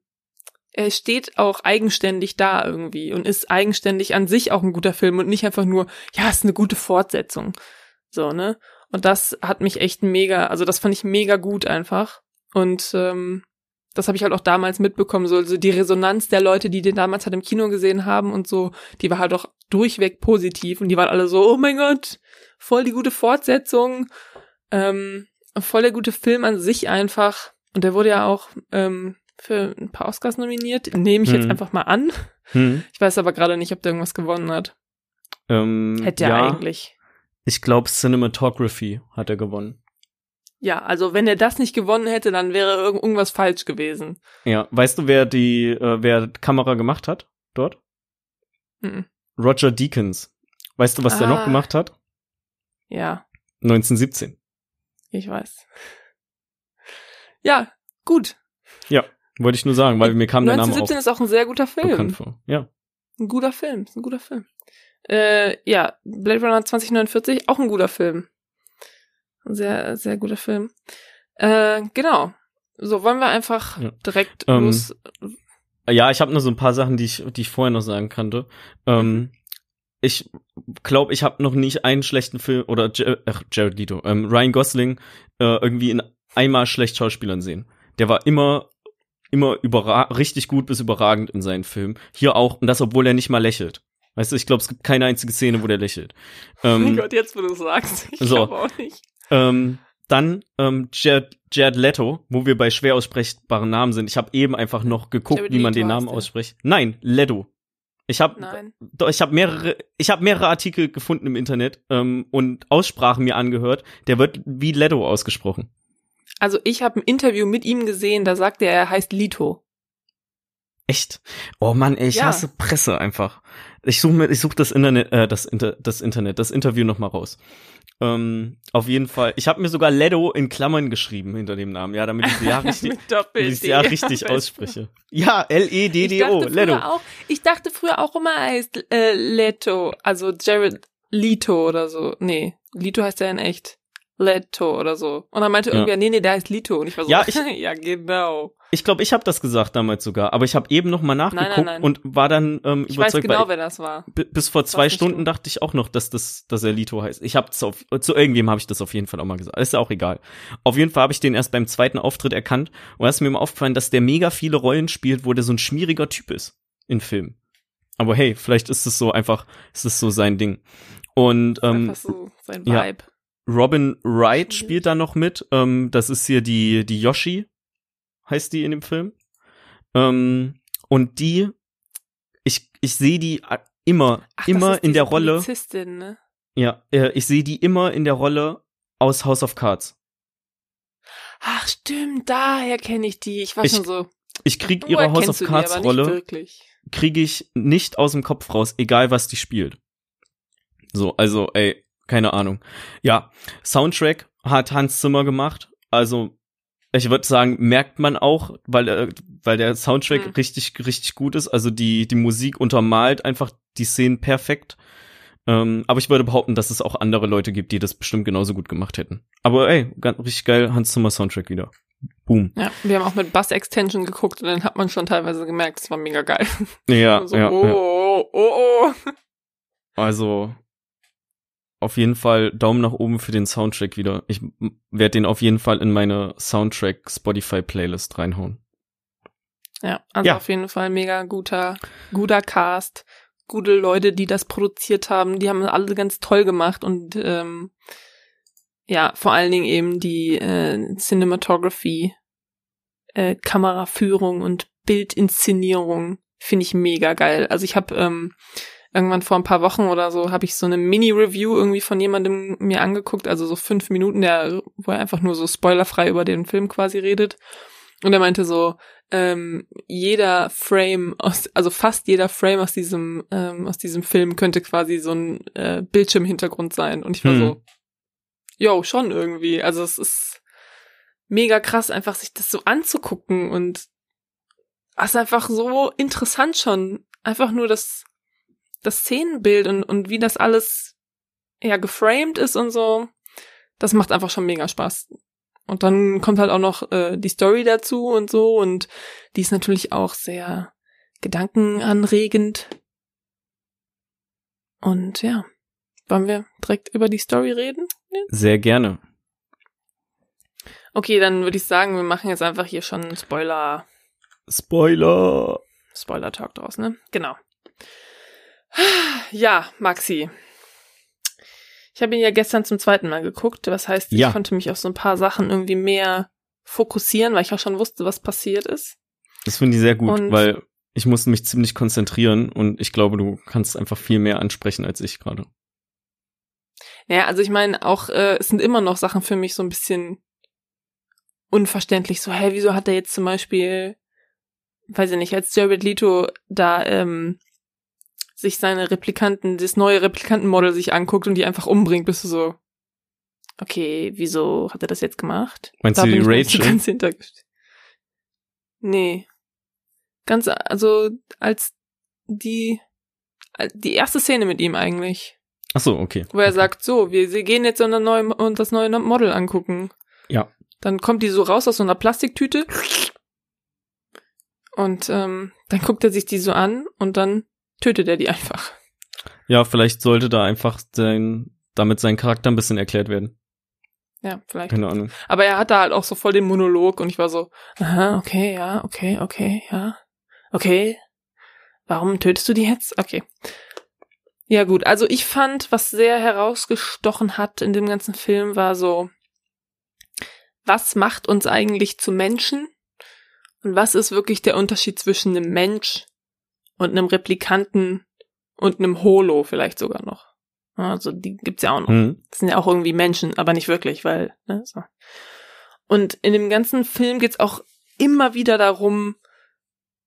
er steht auch eigenständig da irgendwie und ist eigenständig an sich auch ein guter Film und nicht einfach nur, ja, ist eine gute Fortsetzung. So, ne? Und das hat mich echt mega, also das fand ich mega gut einfach. Und ähm, das habe ich halt auch damals mitbekommen, so also die Resonanz der Leute, die den damals halt im Kino gesehen haben und so, die war halt auch durchweg positiv und die waren alle so, oh mein Gott, voll die gute Fortsetzung, ähm, voll der gute Film an sich einfach. Und der wurde ja auch ähm, für ein paar Oscars nominiert, nehme ich jetzt Hm. einfach mal an. Hm. Ich weiß aber gerade nicht, ob der irgendwas gewonnen hat. Ähm, Hätte er ja, eigentlich. ich glaube Cinematography hat er gewonnen. Ja, also wenn er das nicht gewonnen hätte, dann wäre irg- irgendwas falsch gewesen. Ja, weißt du, wer die, äh, wer Kamera gemacht hat dort? Mhm. Roger Deakins. Weißt du, was der noch Ah. gemacht hat? Ja, 1917. ich weiß. Ja, gut. Wollte ich nur sagen, weil mir kam der Name auch 1917 ist auch ein sehr guter Film. bekannt vor. Ja. Ein guter Film, ist ein guter Film. Äh, ja, Blade Runner 2049, auch ein guter Film. Ein sehr, sehr guter Film. Äh, genau. So, wollen wir einfach Ja. direkt Ähm, los. Ja, ich habe nur so ein paar Sachen, die ich, die ich vorher noch sagen kannte. Ähm, ich glaube, ich habe noch nicht einen schlechten Film oder J ach, Jared Leto, ähm, Ryan Gosling äh, irgendwie in einmal schlecht Schauspielern sehen. Der war immer immer richtig gut bis überragend in seinen Filmen. Hier auch, und das, obwohl er nicht mal lächelt. Weißt du, ich glaube, es gibt keine einzige Szene, wo der lächelt. Ähm, oh Gott, jetzt wo du sagst. Ich so, glaube auch nicht. Ähm, dann ähm, Jared, Jared Leto, wo wir bei schwer aussprechbaren Namen sind. Ich habe eben einfach noch geguckt, wie man den Namen ausspricht. Nein, Leto. Ich habe ich habe mehrere ich habe mehrere Artikel gefunden im Internet ähm, und Aussprachen mir angehört. Der wird wie Leto ausgesprochen. Also ich habe ein Interview mit ihm gesehen, da sagt er, er heißt Lito. Echt? Oh Mann, ey, ich ja. hasse Presse einfach. Ich suche mir, ich suche das Internet, äh, das, Inter, das Internet, das Interview noch mal raus. Ähm, auf jeden Fall. Ich habe mir sogar Ledo in Klammern geschrieben hinter dem Namen, ja, damit ich sie ja richtig, damit ich ja richtig ausspreche. Ja, L-E-D-D-O, Ledo. Auch, ich dachte früher auch immer, er heißt äh, Leto, also Jared Lito oder so. Nee, Lito heißt er in echt. Leto oder so. Und dann meinte ja. irgendwer, nee, nee, der heißt Lito. Und ich war so, ja, ich, ja genau. Ich glaube, ich habe das gesagt damals sogar, aber ich habe eben noch mal nachgeguckt nein, nein, nein. und war dann ähm, ich überzeugt. Ich weiß genau, wer das war. Bis vor zwei Stunden dachte ich auch noch, dass das, dass er Lito heißt. Ich habe zu irgendwem habe ich das auf jeden Fall auch mal gesagt. Ist ja auch egal. Auf jeden Fall habe ich den erst beim zweiten Auftritt erkannt und da ist mir mal aufgefallen, dass der mega viele Rollen spielt, wo der so ein schmieriger Typ ist in Filmen. Aber hey, vielleicht ist es so einfach, ist es so sein Ding. Und ähm, einfach so sein Vibe. Ja, Robin Wright spielt da noch mit. Ähm, das ist hier die die Yoshi heißt die in dem Film. Ähm, und die, ich, ich sehe die immer, Ach, immer in der Rolle. Ne? Ja, äh, ich sehe die immer in der Rolle aus House of Cards. Ach stimmt, daher kenne ich die. Ich war ich, schon so. Ich krieg ihre House of Cards Rolle, kriege ich nicht aus dem Kopf raus, egal was die spielt. So, also, ey, keine Ahnung. Ja, Soundtrack hat Hans Zimmer gemacht. Also ich würde sagen, merkt man auch, weil, äh, weil der Soundtrack mhm. richtig, richtig gut ist. Also die, die Musik untermalt einfach die Szenen perfekt. Ähm, aber ich würde behaupten, dass es auch andere Leute gibt, die das bestimmt genauso gut gemacht hätten. Aber ey, ganz, richtig geil, Hans Zimmer Soundtrack wieder. Boom. Ja, wir haben auch mit Bass Extension geguckt und dann hat man schon teilweise gemerkt, es war mega geil. Ja, so, ja, oh, ja. oh, oh, oh. Also, auf jeden Fall Daumen nach oben für den Soundtrack wieder. Ich werde den auf jeden Fall in meine Soundtrack Spotify Playlist reinhauen. Ja, also ja. auf jeden Fall mega guter, guter Cast, gute Leute, die das produziert haben, die haben alle ganz toll gemacht und ähm, ja, vor allen Dingen eben die äh, Cinematography, äh, Kameraführung und Bildinszenierung finde ich mega geil. Also ich habe ähm, irgendwann vor ein paar Wochen oder so habe ich so eine Mini-Review irgendwie von jemandem mir angeguckt, also so fünf Minuten, der, wo er einfach nur so spoilerfrei über den Film quasi redet. Und er meinte so, ähm, jeder Frame aus, also fast jeder Frame aus diesem, ähm, aus diesem Film könnte quasi so ein äh, Bildschirmhintergrund sein. Und ich war hm. so, yo, schon irgendwie. Also es ist mega krass, einfach sich das so anzugucken und es ist einfach so interessant schon. Einfach nur das das Szenenbild und, und wie das alles ja geframed ist und so, das macht einfach schon mega Spaß. Und dann kommt halt auch noch äh, die Story dazu und so und die ist natürlich auch sehr gedankenanregend. Und ja, wollen wir direkt über die Story reden? Ja. Sehr gerne. Okay, dann würde ich sagen, wir machen jetzt einfach hier schon Spoiler. Spoiler. Spoiler-Talk draus, ne? Genau. Ja, Maxi. Ich habe ihn ja gestern zum zweiten Mal geguckt. Was heißt, ich konnte mich auf so ein paar Sachen irgendwie mehr fokussieren, weil ich auch schon wusste, was passiert ist. Das finde ich sehr gut, und weil ich musste mich ziemlich konzentrieren und ich glaube, du kannst einfach viel mehr ansprechen als ich gerade. Ja, also ich meine, auch äh, es sind immer noch Sachen für mich so ein bisschen unverständlich. So, hä, wieso hat er jetzt zum Beispiel, weiß ich nicht, als Jared Leto da ähm, sich seine Replikanten, das neue Replikantenmodel sich anguckt und die einfach umbringt, bist du so, okay, wieso hat er das jetzt gemacht? Meinst da du die Rachel? Ganz hintergestellt. Nee. Ganz, also, als die, die erste Szene mit ihm eigentlich. Ach so, okay. Wo er okay. sagt, so, wir, wir gehen jetzt und, neue, und das neue Model angucken. Ja. Dann kommt die so raus aus so einer Plastiktüte. Und ähm, dann guckt er sich die so an und dann tötet er die einfach. Ja, vielleicht sollte da einfach sein, damit sein Charakter ein bisschen erklärt werden. Ja, vielleicht. Keine Ahnung. Aber er hatte halt auch so voll den Monolog und ich war so, aha, okay, ja, okay, okay, ja, okay. Warum tötest du die jetzt? Okay. Ja gut, also ich fand, was sehr herausgestochen hat in dem ganzen Film, war so, was macht uns eigentlich zu Menschen? Und was ist wirklich der Unterschied zwischen einem Mensch und einem Replikanten und einem Holo vielleicht sogar noch? Also die gibt's ja auch noch. Hm. Das sind ja auch irgendwie Menschen, aber nicht wirklich, weil, ne, so. Und in dem ganzen Film geht's auch immer wieder darum,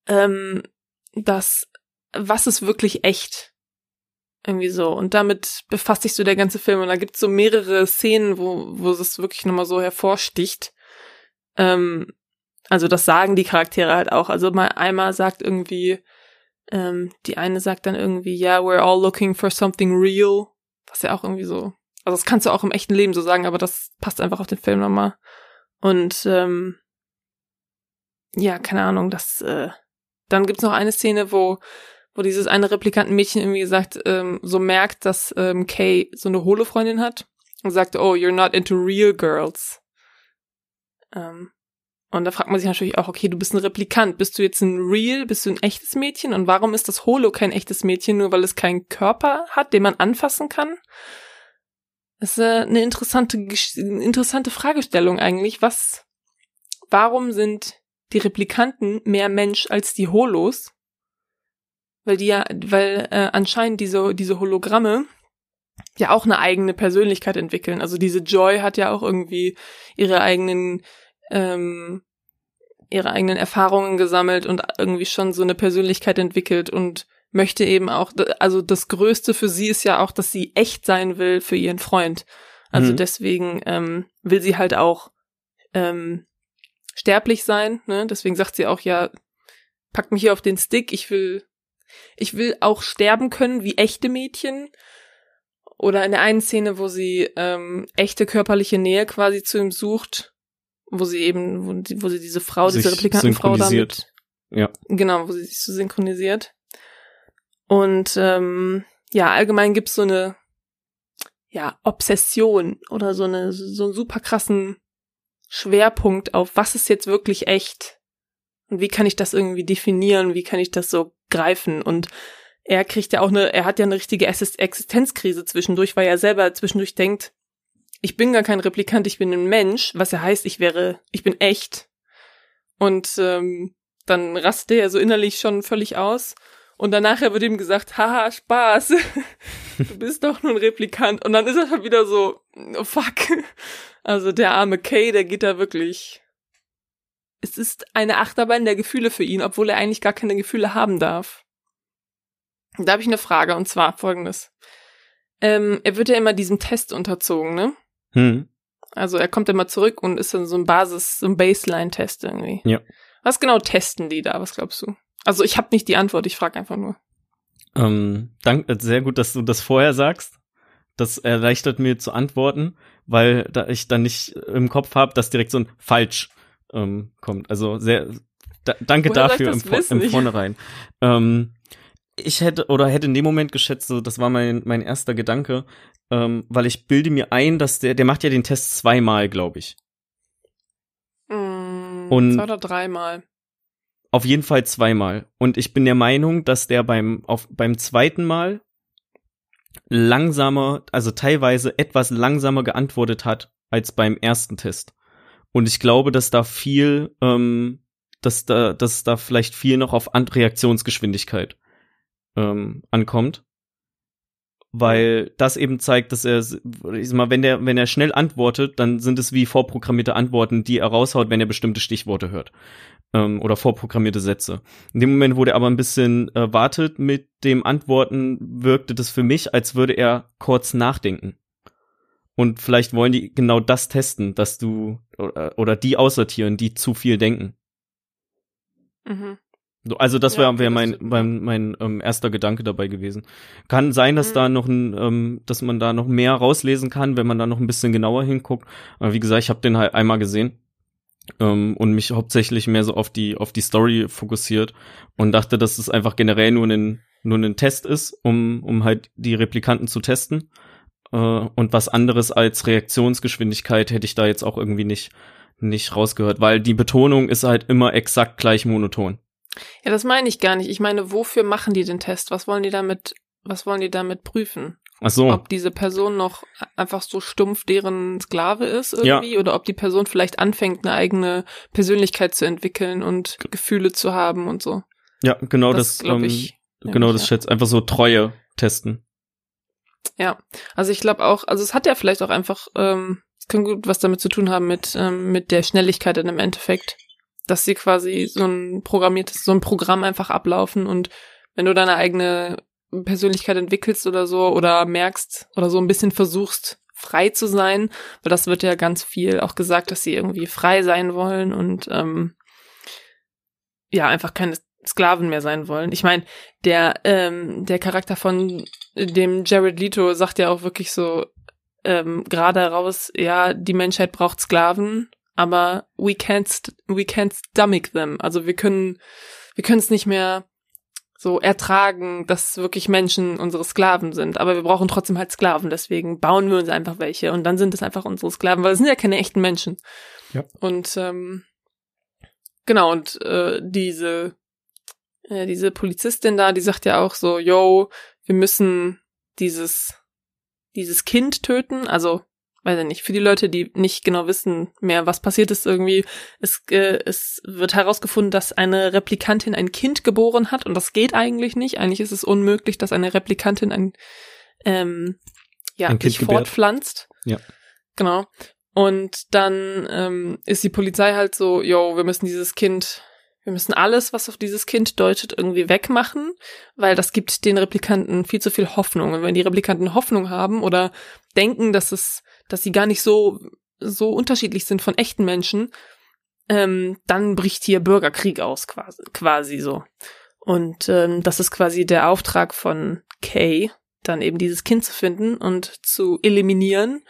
ähm, dass was ist wirklich echt? Irgendwie so. Und damit befasst sich so der ganze Film. Und da gibt's so mehrere Szenen, wo, wo es wirklich nochmal so hervorsticht. Ähm, also das sagen die Charaktere halt auch. Also mal einmal sagt irgendwie, ähm, die eine sagt dann irgendwie, yeah, we're all looking for something real. Was ja auch irgendwie so, also das kannst du auch im echten Leben so sagen, aber das passt einfach auf den Film nochmal. Und ähm, ja, keine Ahnung, das, äh, dann gibt's noch eine Szene, wo wo dieses eine Replikantenmädchen irgendwie gesagt, ähm, so merkt, dass ähm, Kay so eine Holo-Freundin hat und sagt, oh, you're not into real girls. Ähm, und da fragt man sich natürlich auch, okay, du bist ein Replikant. Bist du jetzt ein real, bist du ein echtes Mädchen? Und warum ist das Holo kein echtes Mädchen, nur weil es keinen Körper hat, den man anfassen kann? Das ist äh, eine interessante, interessante Fragestellung eigentlich. Was, warum sind die Replikanten mehr Mensch als die Holos? Weil die ja, weil äh, anscheinend diese, diese Hologramme ja auch eine eigene Persönlichkeit entwickeln. Also diese Joy hat ja auch irgendwie ihre eigenen ähm, ihre eigenen Erfahrungen gesammelt und irgendwie schon so eine Persönlichkeit entwickelt und möchte eben auch, also das Größte für sie ist ja auch, dass sie echt sein will für ihren Freund. Also Mhm. deswegen ähm, will sie halt auch ähm, sterblich sein, ne? Deswegen sagt sie auch, ja, packt mich hier auf den Stick, ich will, ich will auch sterben können wie echte Mädchen. Oder in der einen Szene, wo sie ähm, echte körperliche Nähe quasi zu ihm sucht, wo sie eben, wo, wo sie diese Frau, diese Sich Replikantenfrau damit. Ja. Genau, wo sie sich so synchronisiert. Und ähm, ja, allgemein gibt's so eine ja, Obsession oder so eine so einen super krassen Schwerpunkt auf, was ist jetzt wirklich echt und wie kann ich das irgendwie definieren, wie kann ich das so greifen und er kriegt ja auch eine, er hat ja eine richtige Exist- Existenzkrise zwischendurch, weil er selber zwischendurch denkt, ich bin gar kein Replikant, ich bin ein Mensch, was ja heißt, ich wäre, ich bin echt. Und ähm, dann rastet er so innerlich schon völlig aus. Und danach wird ihm gesagt, haha, Spaß, du bist doch nur ein Replikant. Und dann ist er schon wieder so, oh fuck. Also der arme Kay, der geht da wirklich. Es ist eine Achterbahn der Gefühle für ihn, obwohl er eigentlich gar keine Gefühle haben darf. Da habe ich eine Frage, und zwar folgendes. Ähm, er wird ja immer diesem Test unterzogen, ne? Hm. Also er kommt immer zurück und ist dann so ein Basis, so ein Baseline-Test irgendwie. Ja. Was genau testen die da? Was glaubst du? Also ich habe nicht die Antwort, ich frage einfach nur. Ähm, dank, äh, sehr gut, dass du das vorher sagst. Das erleichtert mir zu antworten, weil da ich dann nicht im Kopf habe, dass direkt so ein falsch ähm, kommt. Also sehr da, danke Woher dafür im, wissen? im Vornherein. Ähm, ich hätte oder hätte in dem Moment geschätzt, so das war mein mein erster Gedanke, ähm, weil ich bilde mir ein, dass der der macht ja den Test zweimal, glaube ich. Mm, Und- zwei oder dreimal. Auf jeden Fall zweimal. Und ich bin der Meinung, dass der beim, auf, beim zweiten Mal langsamer, also teilweise etwas langsamer geantwortet hat als beim ersten Test. Und ich glaube, dass da viel, ähm, dass da, dass da vielleicht viel noch auf Reaktionsgeschwindigkeit ähm, ankommt. Weil das eben zeigt, dass er, ich sag mal, wenn der, wenn er schnell antwortet, dann sind es wie vorprogrammierte Antworten, die er raushaut, wenn er bestimmte Stichworte hört ähm, oder vorprogrammierte Sätze. In dem Moment, wo der aber ein bisschen äh, wartet mit dem Antworten, wirkte das für mich, als würde er kurz nachdenken. Und vielleicht wollen die genau das testen, dass du oder, oder die aussortieren, die zu viel denken. Mhm. So, Also das Ja, wäre mein, mein, mein ähm, erster Gedanke dabei gewesen. Kann sein, dass Mhm. da noch ein, ähm, dass man da noch mehr rauslesen kann, wenn man da noch ein bisschen genauer hinguckt. Aber wie gesagt, ich habe den halt einmal gesehen ähm, und mich hauptsächlich mehr so auf die auf die Story fokussiert und dachte, dass es einfach generell nur ein nur ein Test ist, um um halt die Replikanten zu testen. äh, und was anderes als Reaktionsgeschwindigkeit hätte ich da jetzt auch irgendwie nicht nicht rausgehört, weil die Betonung ist halt immer exakt gleich monoton. Ja, das meine ich gar nicht. Ich meine, wofür machen die den Test? Was wollen die damit, was wollen die damit prüfen? Ach so. Ob diese Person noch einfach so stumpf deren Sklave ist irgendwie ja. oder ob die Person vielleicht anfängt, eine eigene Persönlichkeit zu entwickeln und Gefühle zu haben und so. Ja, genau das, das ähm, ich, genau das ja. schätzt einfach so Treue testen. Ja, also ich glaube auch, also es hat ja vielleicht auch einfach, ähm, es kann gut was damit zu tun haben mit ähm, mit der Schnelligkeit in dem Endeffekt, dass sie quasi so ein programmiertes, so ein Programm einfach ablaufen und wenn du deine eigene Persönlichkeit entwickelst oder so oder merkst oder so ein bisschen versuchst frei zu sein, weil das wird ja ganz viel auch gesagt, dass sie irgendwie frei sein wollen und ähm, ja einfach keine Sklaven mehr sein wollen. Ich meine, der ähm, der Charakter von dem Jared Leto sagt ja auch wirklich so ähm, gerade heraus, ja, die Menschheit braucht Sklaven, aber we can't we can't stomach them. Also wir können wir können es nicht mehr so ertragen, dass wirklich Menschen unsere Sklaven sind. Aber wir brauchen trotzdem halt Sklaven, deswegen bauen wir uns einfach welche und dann sind es einfach unsere Sklaven, weil es sind ja keine echten Menschen. Ja. Und ähm, genau, und äh, diese äh, diese Polizistin da, die sagt ja auch so, yo, wir müssen dieses, dieses Kind töten, also, weiß ich nicht, für die Leute, die nicht genau wissen mehr, was passiert ist irgendwie, es, äh, es wird herausgefunden, dass eine Replikantin ein Kind geboren hat und das geht eigentlich nicht. Eigentlich ist es unmöglich, dass eine Replikantin ein, ähm, ja, ein sich fortpflanzt. Ja. Genau. Und dann ähm, ist die Polizei halt so, yo, wir müssen dieses Kind wir müssen alles, was auf dieses Kind deutet, irgendwie wegmachen, weil das gibt den Replikanten viel zu viel Hoffnung. Und wenn die Replikanten Hoffnung haben oder denken, dass es, dass sie gar nicht so, so unterschiedlich sind von echten Menschen, ähm, dann bricht hier Bürgerkrieg aus, quasi, quasi so. Und ähm, das ist quasi der Auftrag von Kay, dann eben dieses Kind zu finden und zu eliminieren.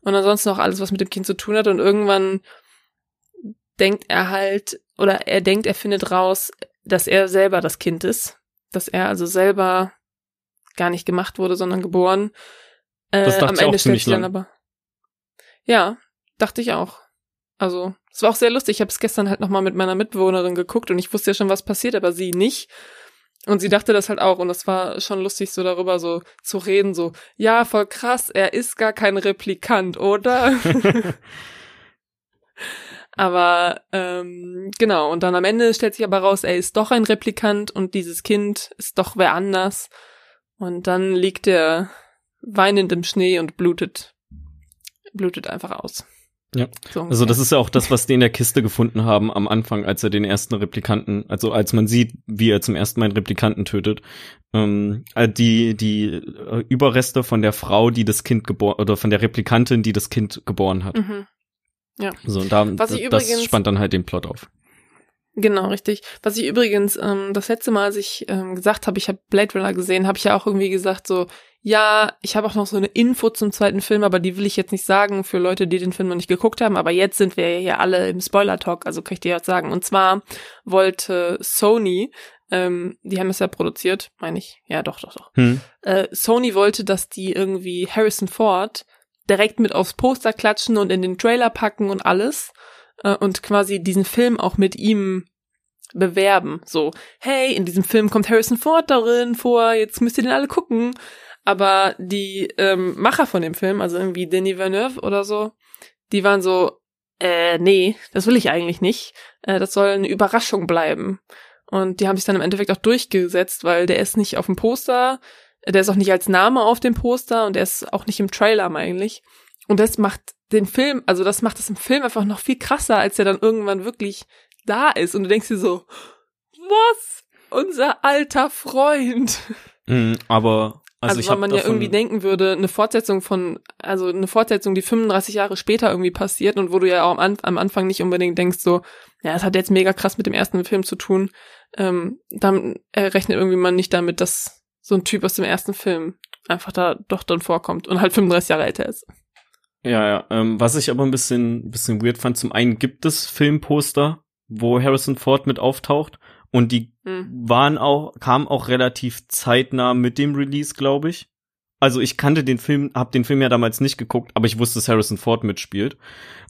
Und ansonsten auch alles, was mit dem Kind zu tun hat. Und irgendwann denkt er halt, oder er denkt, er findet raus, dass er selber das Kind ist. Dass er also selber gar nicht gemacht wurde, sondern geboren. Äh, das dachte am Ende stellt sich dann aber. Ja, dachte ich auch. Also, es war auch sehr lustig. Ich habe es gestern halt nochmal mit meiner Mitbewohnerin geguckt und ich wusste ja schon, was passiert, aber sie nicht. Und sie dachte das halt auch und das war schon lustig, so darüber so zu reden, so, ja, voll krass, er ist gar kein Replikant, oder? Aber ähm, genau, und dann am Ende stellt sich aber raus, er ist doch ein Replikant und dieses Kind ist doch wer anders. Und dann liegt er weinend im Schnee und blutet, blutet einfach aus. Ja. So also das ist ja auch das, was die in der Kiste gefunden haben am Anfang, als er den ersten Replikanten, also als man sieht, wie er zum ersten Mal einen Replikanten tötet. Ähm, äh, die die äh, Überreste von der Frau, die das Kind geboren oder von der Replikantin, die das Kind geboren hat. Mhm. Ja. So, und da, Was ich das übrigens, spannt dann halt den Plot auf. Genau, richtig. Was ich übrigens ähm, das letzte Mal, als ich ähm, gesagt habe, ich habe Blade Runner gesehen, habe ich ja auch irgendwie gesagt so, ja, ich habe auch noch so eine Info zum zweiten Film, aber die will ich jetzt nicht sagen für Leute, die den Film noch nicht geguckt haben. Aber jetzt sind wir ja hier alle im Spoiler-Talk, also kann ich dir jetzt sagen. Und zwar wollte Sony, ähm, die haben es ja produziert, meine ich, ja doch, doch, doch. Hm. Äh, Sony wollte, dass die irgendwie Harrison Ford direkt mit aufs Poster klatschen und in den Trailer packen und alles äh, und quasi diesen Film auch mit ihm bewerben. So, hey, in diesem Film kommt Harrison Ford darin vor, jetzt müsst ihr den alle gucken. Aber die ähm, Macher von dem Film, also irgendwie Denis Villeneuve oder so, die waren so, äh, nee, das will ich eigentlich nicht. Äh, das soll eine Überraschung bleiben. Und die haben sich dann im Endeffekt auch durchgesetzt, weil der ist nicht auf dem Poster, der ist auch nicht als Name auf dem Poster und der ist auch nicht im Trailer eigentlich. Und das macht den Film, also das macht das im Film einfach noch viel krasser, als er dann irgendwann wirklich da ist. Und du denkst dir so, was? Unser alter Freund. Mm, aber also, also weil man ja irgendwie denken würde, eine Fortsetzung von, also eine Fortsetzung, die 35 Jahre später irgendwie passiert und wo du ja auch am, am Anfang nicht unbedingt denkst, so, ja, das hat jetzt mega krass mit dem ersten Film zu tun. Ähm, dann rechnet irgendwie man nicht damit, dass so ein Typ aus dem ersten Film einfach da doch dann vorkommt und halt 35 Jahre älter ist. Ja, ja. Ähm, was ich aber ein bisschen, bisschen weird fand, zum einen gibt es Filmposter, wo Harrison Ford mit auftaucht und die hm. waren auch, kamen auch relativ zeitnah mit dem Release, glaube ich. also ich kannte den Film, hab den Film ja damals nicht geguckt, aber ich wusste, dass Harrison Ford mitspielt.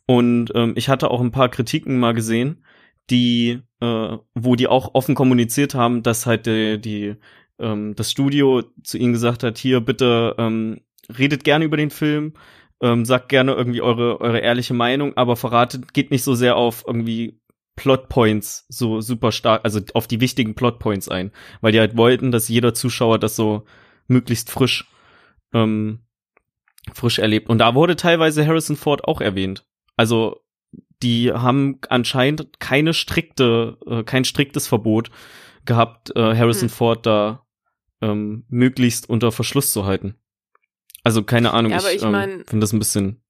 Und ähm, ich hatte auch ein paar Kritiken mal gesehen, die, äh, wo die auch offen kommuniziert haben, dass halt die, die ähm, das Studio zu ihnen gesagt hat, hier bitte ähm, redet gerne über den Film, ähm, sagt gerne irgendwie eure eure ehrliche Meinung, aber verratet geht nicht so sehr auf irgendwie Plotpoints so super stark, also auf die wichtigen Plotpoints ein, weil die halt wollten, dass jeder Zuschauer das so möglichst frisch ähm, frisch erlebt. Und da wurde teilweise Harrison Ford auch erwähnt. Also die haben anscheinend keine strikte, äh, kein striktes Verbot gehabt, äh, Harrison hm. Ford da ähm, möglichst unter Verschluss zu halten. Also keine Ahnung, ja, ich, ich ähm, finde das ein bisschen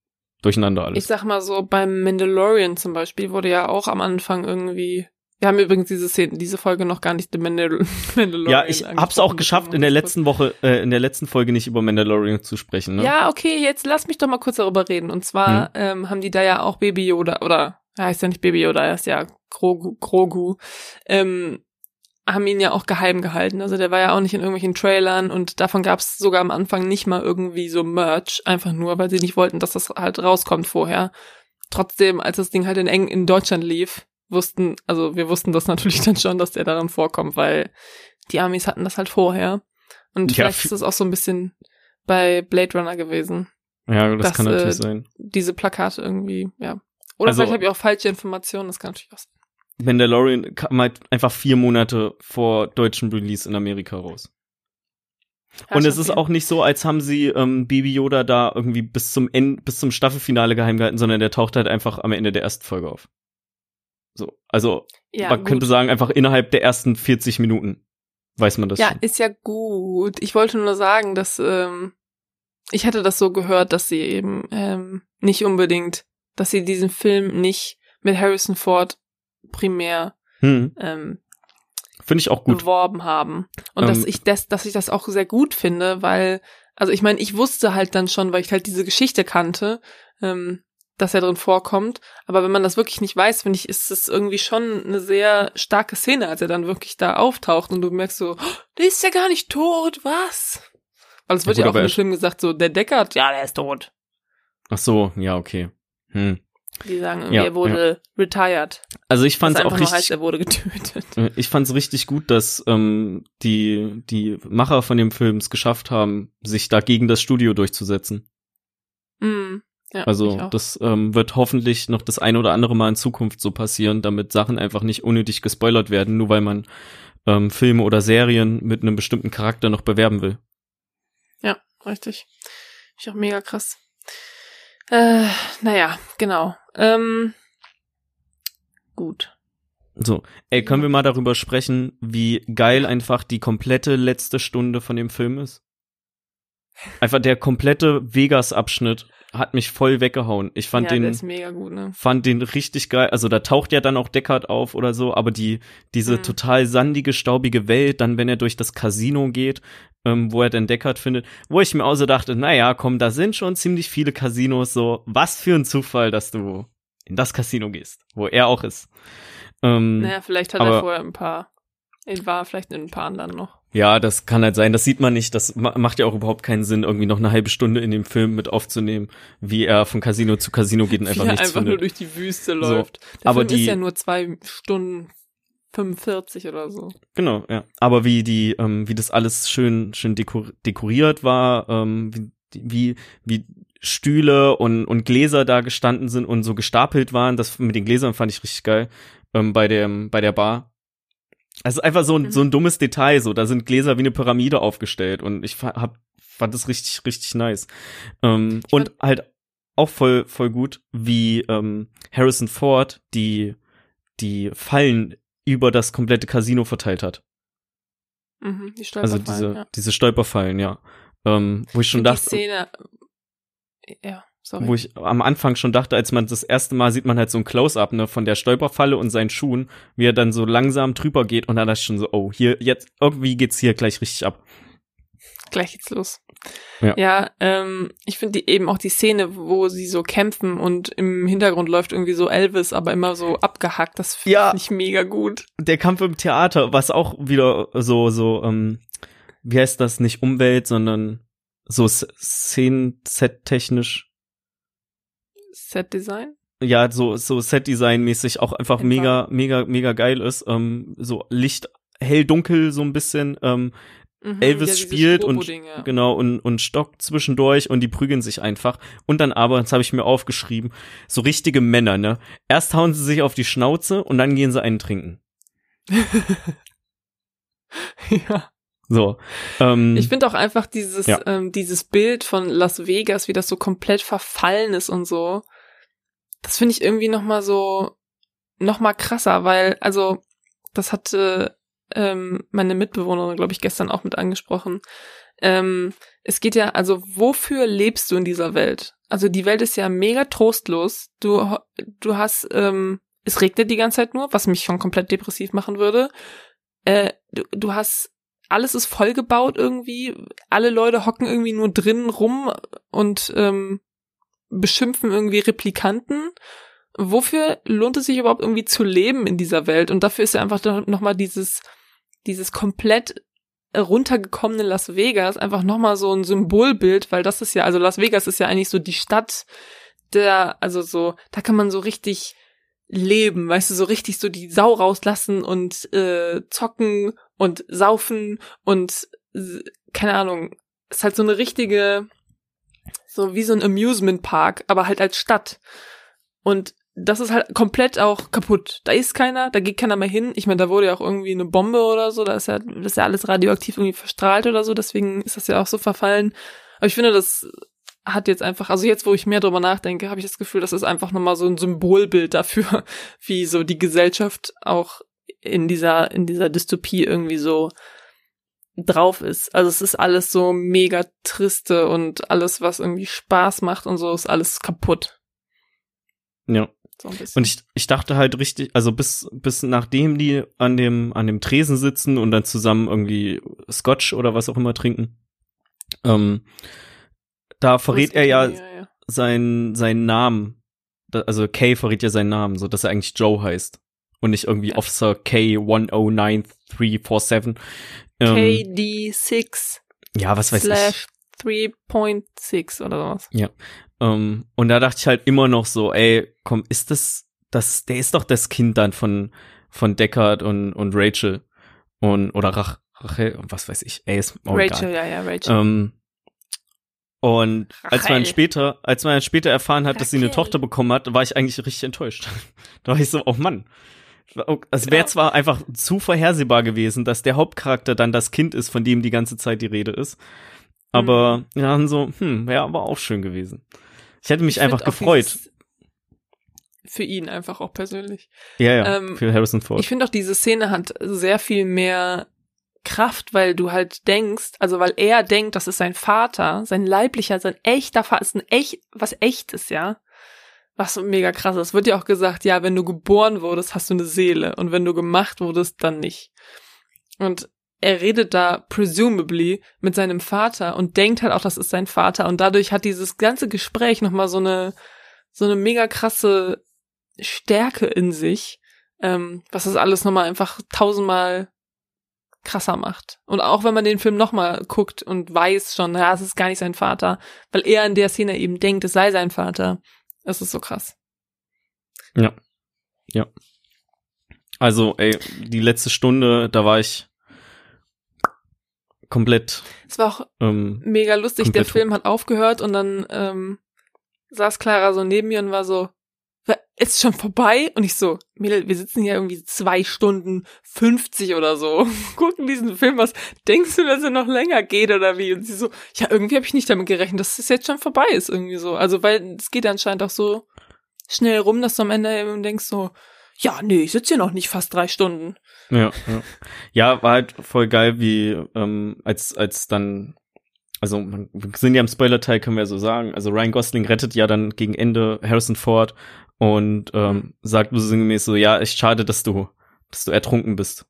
durcheinander alles. Ich sag mal so, beim Mandalorian zum Beispiel wurde ja auch am Anfang irgendwie wir haben übrigens diese Szene, diese Folge noch gar nicht The Mandal Mandalorian. Ja, ich hab's auch geschafft, in der letzten Woche, äh, in der letzten Folge nicht über Mandalorian zu sprechen. Ne? Ja, okay, jetzt lass mich doch mal kurz darüber reden. Und zwar hm. ähm, haben die da ja auch Baby Yoda, oder er heißt ja nicht Baby Yoda, er ist ja Grogu, Grogu ähm, haben ihn ja auch geheim gehalten. Also der war ja auch nicht in irgendwelchen Trailern und davon gab's sogar am Anfang nicht mal irgendwie so Merch, einfach nur, weil sie nicht wollten, dass das halt rauskommt vorher. Trotzdem, als das Ding halt in eng in Deutschland lief, wussten, also wir wussten das natürlich dann schon, dass der daran vorkommt, weil die Amis hatten das halt vorher. Und ja, vielleicht ist das auch so ein bisschen bei Blade Runner gewesen. Ja, das dass, kann natürlich äh, sein. Diese Plakate irgendwie, ja. Oder also, vielleicht habe ich auch falsche Informationen, das kann natürlich auch sein. Mandalorian kam halt einfach vier Monate vor deutschen Release in Amerika raus. Und es ist auch nicht so, als haben sie ähm, Baby Yoda da irgendwie bis zum End, bis zum Staffelfinale geheim gehalten, sondern der taucht halt einfach am Ende der ersten Folge auf. So, also ja, man gut. könnte sagen, einfach innerhalb der ersten 40 Minuten weiß man das. Ja, schon. ist ja gut. Ich wollte nur sagen, dass ähm, ich hatte das so gehört, dass sie eben ähm, nicht unbedingt, dass sie diesen Film nicht mit Harrison Ford primär hm. ähm, finde ich auch gut beworben haben und ähm, dass ich das, dass ich das auch sehr gut finde, weil also ich meine, ich wusste halt dann schon, weil ich halt diese Geschichte kannte, ähm, dass er drin vorkommt. Aber wenn man das wirklich nicht weiß, finde ich, ist es irgendwie schon eine sehr starke Szene, als er dann wirklich da auftaucht und du merkst so, oh, der ist ja gar nicht tot, was? Weil es wird ja, gut, ja auch im Film gesagt, so, der Deckard, ja, der ist tot. Ach so, ja, okay. Hm. Die sagen, ja, er wurde ja. retired. Also ich fand es auch richtig. Heißt, er wurde getötet. Ich fand es richtig gut, dass ähm, die die Macher von dem Film es geschafft haben, sich dagegen das Studio durchzusetzen. Mm. Ja, also das ähm, wird hoffentlich noch das ein oder andere Mal in Zukunft so passieren, damit Sachen einfach nicht unnötig gespoilert werden, nur weil man ähm, Filme oder Serien mit einem bestimmten Charakter noch bewerben will. Ja, richtig. Ich auch mega krass. Äh, naja, genau. Ähm, gut. So, ey, können wir mal darüber sprechen, wie geil einfach die komplette letzte Stunde von dem Film ist? Einfach der komplette Vegas-Abschnitt hat mich voll weggehauen. Ich fand ja, den, gut, ne? fand den richtig geil. Also da taucht ja dann auch Deckard auf oder so, aber die, diese mhm. total sandige, staubige Welt, dann wenn er durch das Casino geht, ähm, wo er den Deckard findet, wo ich mir auch so dachte, naja, komm, da sind schon ziemlich viele Casinos, so, was für ein Zufall, dass du in das Casino gehst, wo er auch ist. Ähm, naja, vielleicht hat er vorher ein paar, er war vielleicht in ein paar anderen noch. Ja, das kann halt sein. Das sieht man nicht. Das macht ja auch überhaupt keinen Sinn, irgendwie noch eine halbe Stunde in dem Film mit aufzunehmen, wie er von Casino zu Casino geht und einfach er nichts einfach findet. nur durch die Wüste läuft. So. Der aber Film die, ist ja nur zwei Stunden 45 oder so. Genau, ja. Aber wie die, ähm, wie das alles schön, schön dekor dekoriert war, ähm, wie, wie, wie Stühle und, und Gläser da gestanden sind und so gestapelt waren, das mit den Gläsern fand ich richtig geil ähm, bei dem, bei der Bar also einfach so ein, mhm. so ein dummes Detail, so, da sind Gläser wie eine Pyramide aufgestellt und ich hab, fand das richtig, richtig nice. Ähm, und halt auch voll, voll gut, wie ähm, Harrison Ford die, die Fallen über das komplette Casino verteilt hat. Mhm, die also diese, ja. diese Stolperfallen, ja. Ähm, wo ich schon dachte. Die Szene, ja. Sorry. Wo ich am Anfang schon dachte, als man das erste Mal sieht man halt so ein Close-up, ne, von der Stolperfalle und seinen Schuhen, wie er dann so langsam drüber geht und dann ich schon so, oh, hier, jetzt, irgendwie geht's hier gleich richtig ab. Gleich geht's los. Ja, ja ähm, ich finde eben auch die Szene, wo sie so kämpfen und im Hintergrund läuft irgendwie so Elvis, aber immer so abgehackt, das finde ja, ich mega gut. Der Kampf im Theater, was auch wieder so, so, ähm, wie heißt das, nicht Umwelt, sondern so Szenen-Set-technisch. Set-Design? Ja, so, so Set-Design-mäßig auch einfach Im mega, mega, mega geil ist. Ähm, so Licht, hell, dunkel, so ein bisschen. Ähm, Mhm, Elvis ja, spielt und ja. genau und und Stock zwischendurch und die prügeln sich einfach und dann aber das habe ich mir aufgeschrieben so richtige Männer ne erst hauen sie sich auf die Schnauze und dann gehen sie einen trinken ja. so ähm, Ich finde auch einfach dieses, Ja. ähm, dieses Bild von Las Vegas, wie das so komplett verfallen ist und so. Das finde ich irgendwie noch mal so, noch mal krasser, weil, also, das hatte ähm, meine Mitbewohnerin, glaube ich, gestern auch mit angesprochen. Ähm, es geht ja, also, wofür lebst du in dieser Welt? Also, die Welt ist ja mega trostlos. Du, du hast, ähm, es regnet die ganze Zeit nur, was mich schon komplett depressiv machen würde. Äh, du, du hast alles ist vollgebaut irgendwie. Alle Leute hocken irgendwie nur drinnen rum und ähm, beschimpfen irgendwie Replikanten. Wofür lohnt es sich überhaupt irgendwie zu leben in dieser Welt? Und dafür ist ja einfach nochmal dieses, dieses komplett runtergekommene Las Vegas einfach nochmal so ein Symbolbild, weil das ist ja, also Las Vegas ist ja eigentlich so die Stadt der, also so, da kann man so richtig leben, weißt du, so richtig so die Sau rauslassen und äh, zocken und saufen und keine Ahnung, ist halt so eine richtige, so wie so ein Amusement Park, aber halt als Stadt. Und das ist halt komplett auch kaputt. Da ist keiner, da geht keiner mehr hin. Ich meine, da wurde ja auch irgendwie eine Bombe oder so, da ist ja, das ist ja alles radioaktiv irgendwie verstrahlt oder so, deswegen ist das ja auch so verfallen. Aber ich finde, das hat jetzt einfach, also jetzt, wo ich mehr drüber nachdenke, habe ich das Gefühl, das ist einfach nochmal so ein Symbolbild dafür, wie so die Gesellschaft auch in dieser, in dieser Dystopie irgendwie so drauf ist. Also es ist alles so mega triste und alles, was irgendwie Spaß macht und so, ist alles kaputt. ja So ein. Und ich, ich dachte halt richtig, also bis, bis nachdem die an dem, an dem Tresen sitzen und dann zusammen irgendwie Scotch oder was auch immer trinken, ähm, da verrät er ja ja, ja. seinen, seinen Namen. Da, also Kay verrät ja seinen Namen, so dass er eigentlich Joe heißt. Und nicht irgendwie Ja. Officer K109347. Ähm, KD6 ja, was weiß ich. slash 3.6 oder sowas. Ähm, und da dachte ich halt immer noch so, ey, komm, ist das, das, der ist doch das Kind dann von, von Deckard und, und Rachel. Und, oder Rach, Rachel, was weiß ich, ey, ist auch Rachel, egal. ja, ja, Rachel. Ähm, und als man später, als man später erfahren hat, dass sie eine. Tochter bekommen hat, war ich eigentlich richtig enttäuscht. da war ich so, oh Mann. Es wäre Ja. zwar einfach zu vorhersehbar gewesen, dass der Hauptcharakter dann das Kind ist, von dem die ganze Zeit die Rede ist. Aber Mhm. ja, dann so, hm, wäre aber auch schön gewesen. Ich hätte mich Ich einfach gefreut. Für ihn einfach auch persönlich. Ja, ja, ähm, für Harrison Ford. Ich finde auch, diese Szene hat sehr viel mehr Kraft, weil du halt denkst, also weil er denkt, das ist sein Vater, sein leiblicher, sein echter Vater, ist ein echt, was echtes, ja. Was mega krass ist. Wird ja auch gesagt, ja, wenn du geboren wurdest, hast du eine Seele und wenn du gemacht wurdest, dann nicht. Und er redet da presumably mit seinem Vater und denkt halt auch, das ist sein Vater und dadurch hat dieses ganze Gespräch nochmal so eine, so eine mega krasse Stärke in sich, ähm, was das alles nochmal einfach tausendmal krasser macht. Und auch wenn man den Film nochmal guckt und weiß schon, ja, es ist gar nicht sein Vater, weil er in der Szene eben denkt, es sei sein Vater. Das ist so krass. Also, ey, die letzte Stunde, da war ich komplett, Es war auch ähm, mega lustig. Der Film hat aufgehört und dann ähm, saß Clara so neben mir und war so, "Wa- ist schon vorbei? Und ich so, Mädel, wir sitzen hier irgendwie zwei Stunden 50 oder so, gucken diesen Film, was denkst du, dass er noch länger geht oder wie? Und sie so, ja, irgendwie habe ich nicht damit gerechnet, dass es jetzt schon vorbei ist irgendwie so. Also, weil es geht anscheinend auch so schnell rum, dass du am Ende eben denkst so, ja, nee, ich sitze hier noch nicht fast drei Stunden. Ja, ja. ja, war halt voll geil, wie ähm, als als dann, also wir sind ja im Spoiler-Teil, können wir ja so sagen. Also Ryan Gosling rettet ja dann gegen Ende Harrison Ford und ähm, sagt so sinngemäß so, ja, echt schade, dass du, dass du ertrunken bist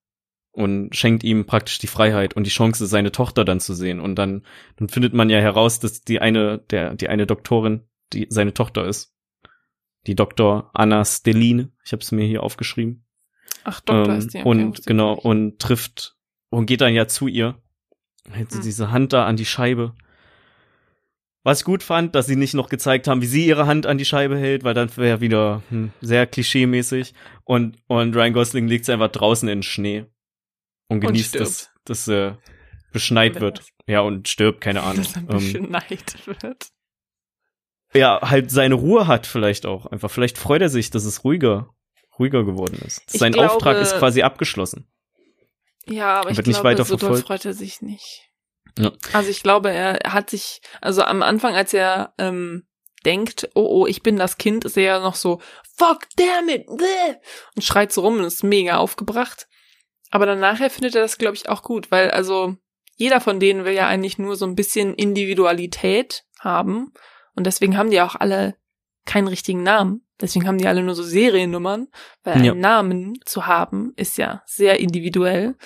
und schenkt ihm praktisch die Freiheit und die Chance, seine Tochter dann zu sehen. Und dann, dann findet man ja heraus, dass die eine, der, die eine Doktorin, die seine Tochter ist. Die Dr. Anna Stelline, ich habe es mir hier aufgeschrieben. Ach, Doktor Ähm, ist die. okay, und genau, und trifft und geht dann ja zu ihr. Hält sie Hm. diese Hand da an die Scheibe. Was ich gut fand, dass sie nicht noch gezeigt haben, wie sie ihre Hand an die Scheibe hält, weil dann wäre wieder hm, sehr klischee-mäßig. Und, und Ryan Gosling legt sie einfach draußen in den Schnee und genießt Und dass dass äh, beschneit wird. Ja, und stirbt, keine Ahnung. Dass er Ähm, bisschen neid wird. ja, halt seine Ruhe hat vielleicht auch. Einfach, vielleicht freut er sich, dass es ruhiger, ruhiger geworden ist. Ich Sein glaube- Auftrag ist quasi abgeschlossen. Ja, aber ich wird nicht glaube, weiter so doll freut er sich nicht. Ja. Also ich glaube, er hat sich, also am Anfang, als er ähm, denkt, oh oh, ich bin das Kind, ist er ja noch so, fuck, damn it, bleh, und schreit so rum und ist mega aufgebracht. Aber dann nachher findet er das, glaube ich, auch gut, weil also jeder von denen will ja eigentlich nur so ein bisschen Individualität haben. Und deswegen haben die auch alle keinen richtigen Namen. Deswegen haben die alle nur so Seriennummern, weil Ja. einen Namen zu haben ist ja sehr individuell.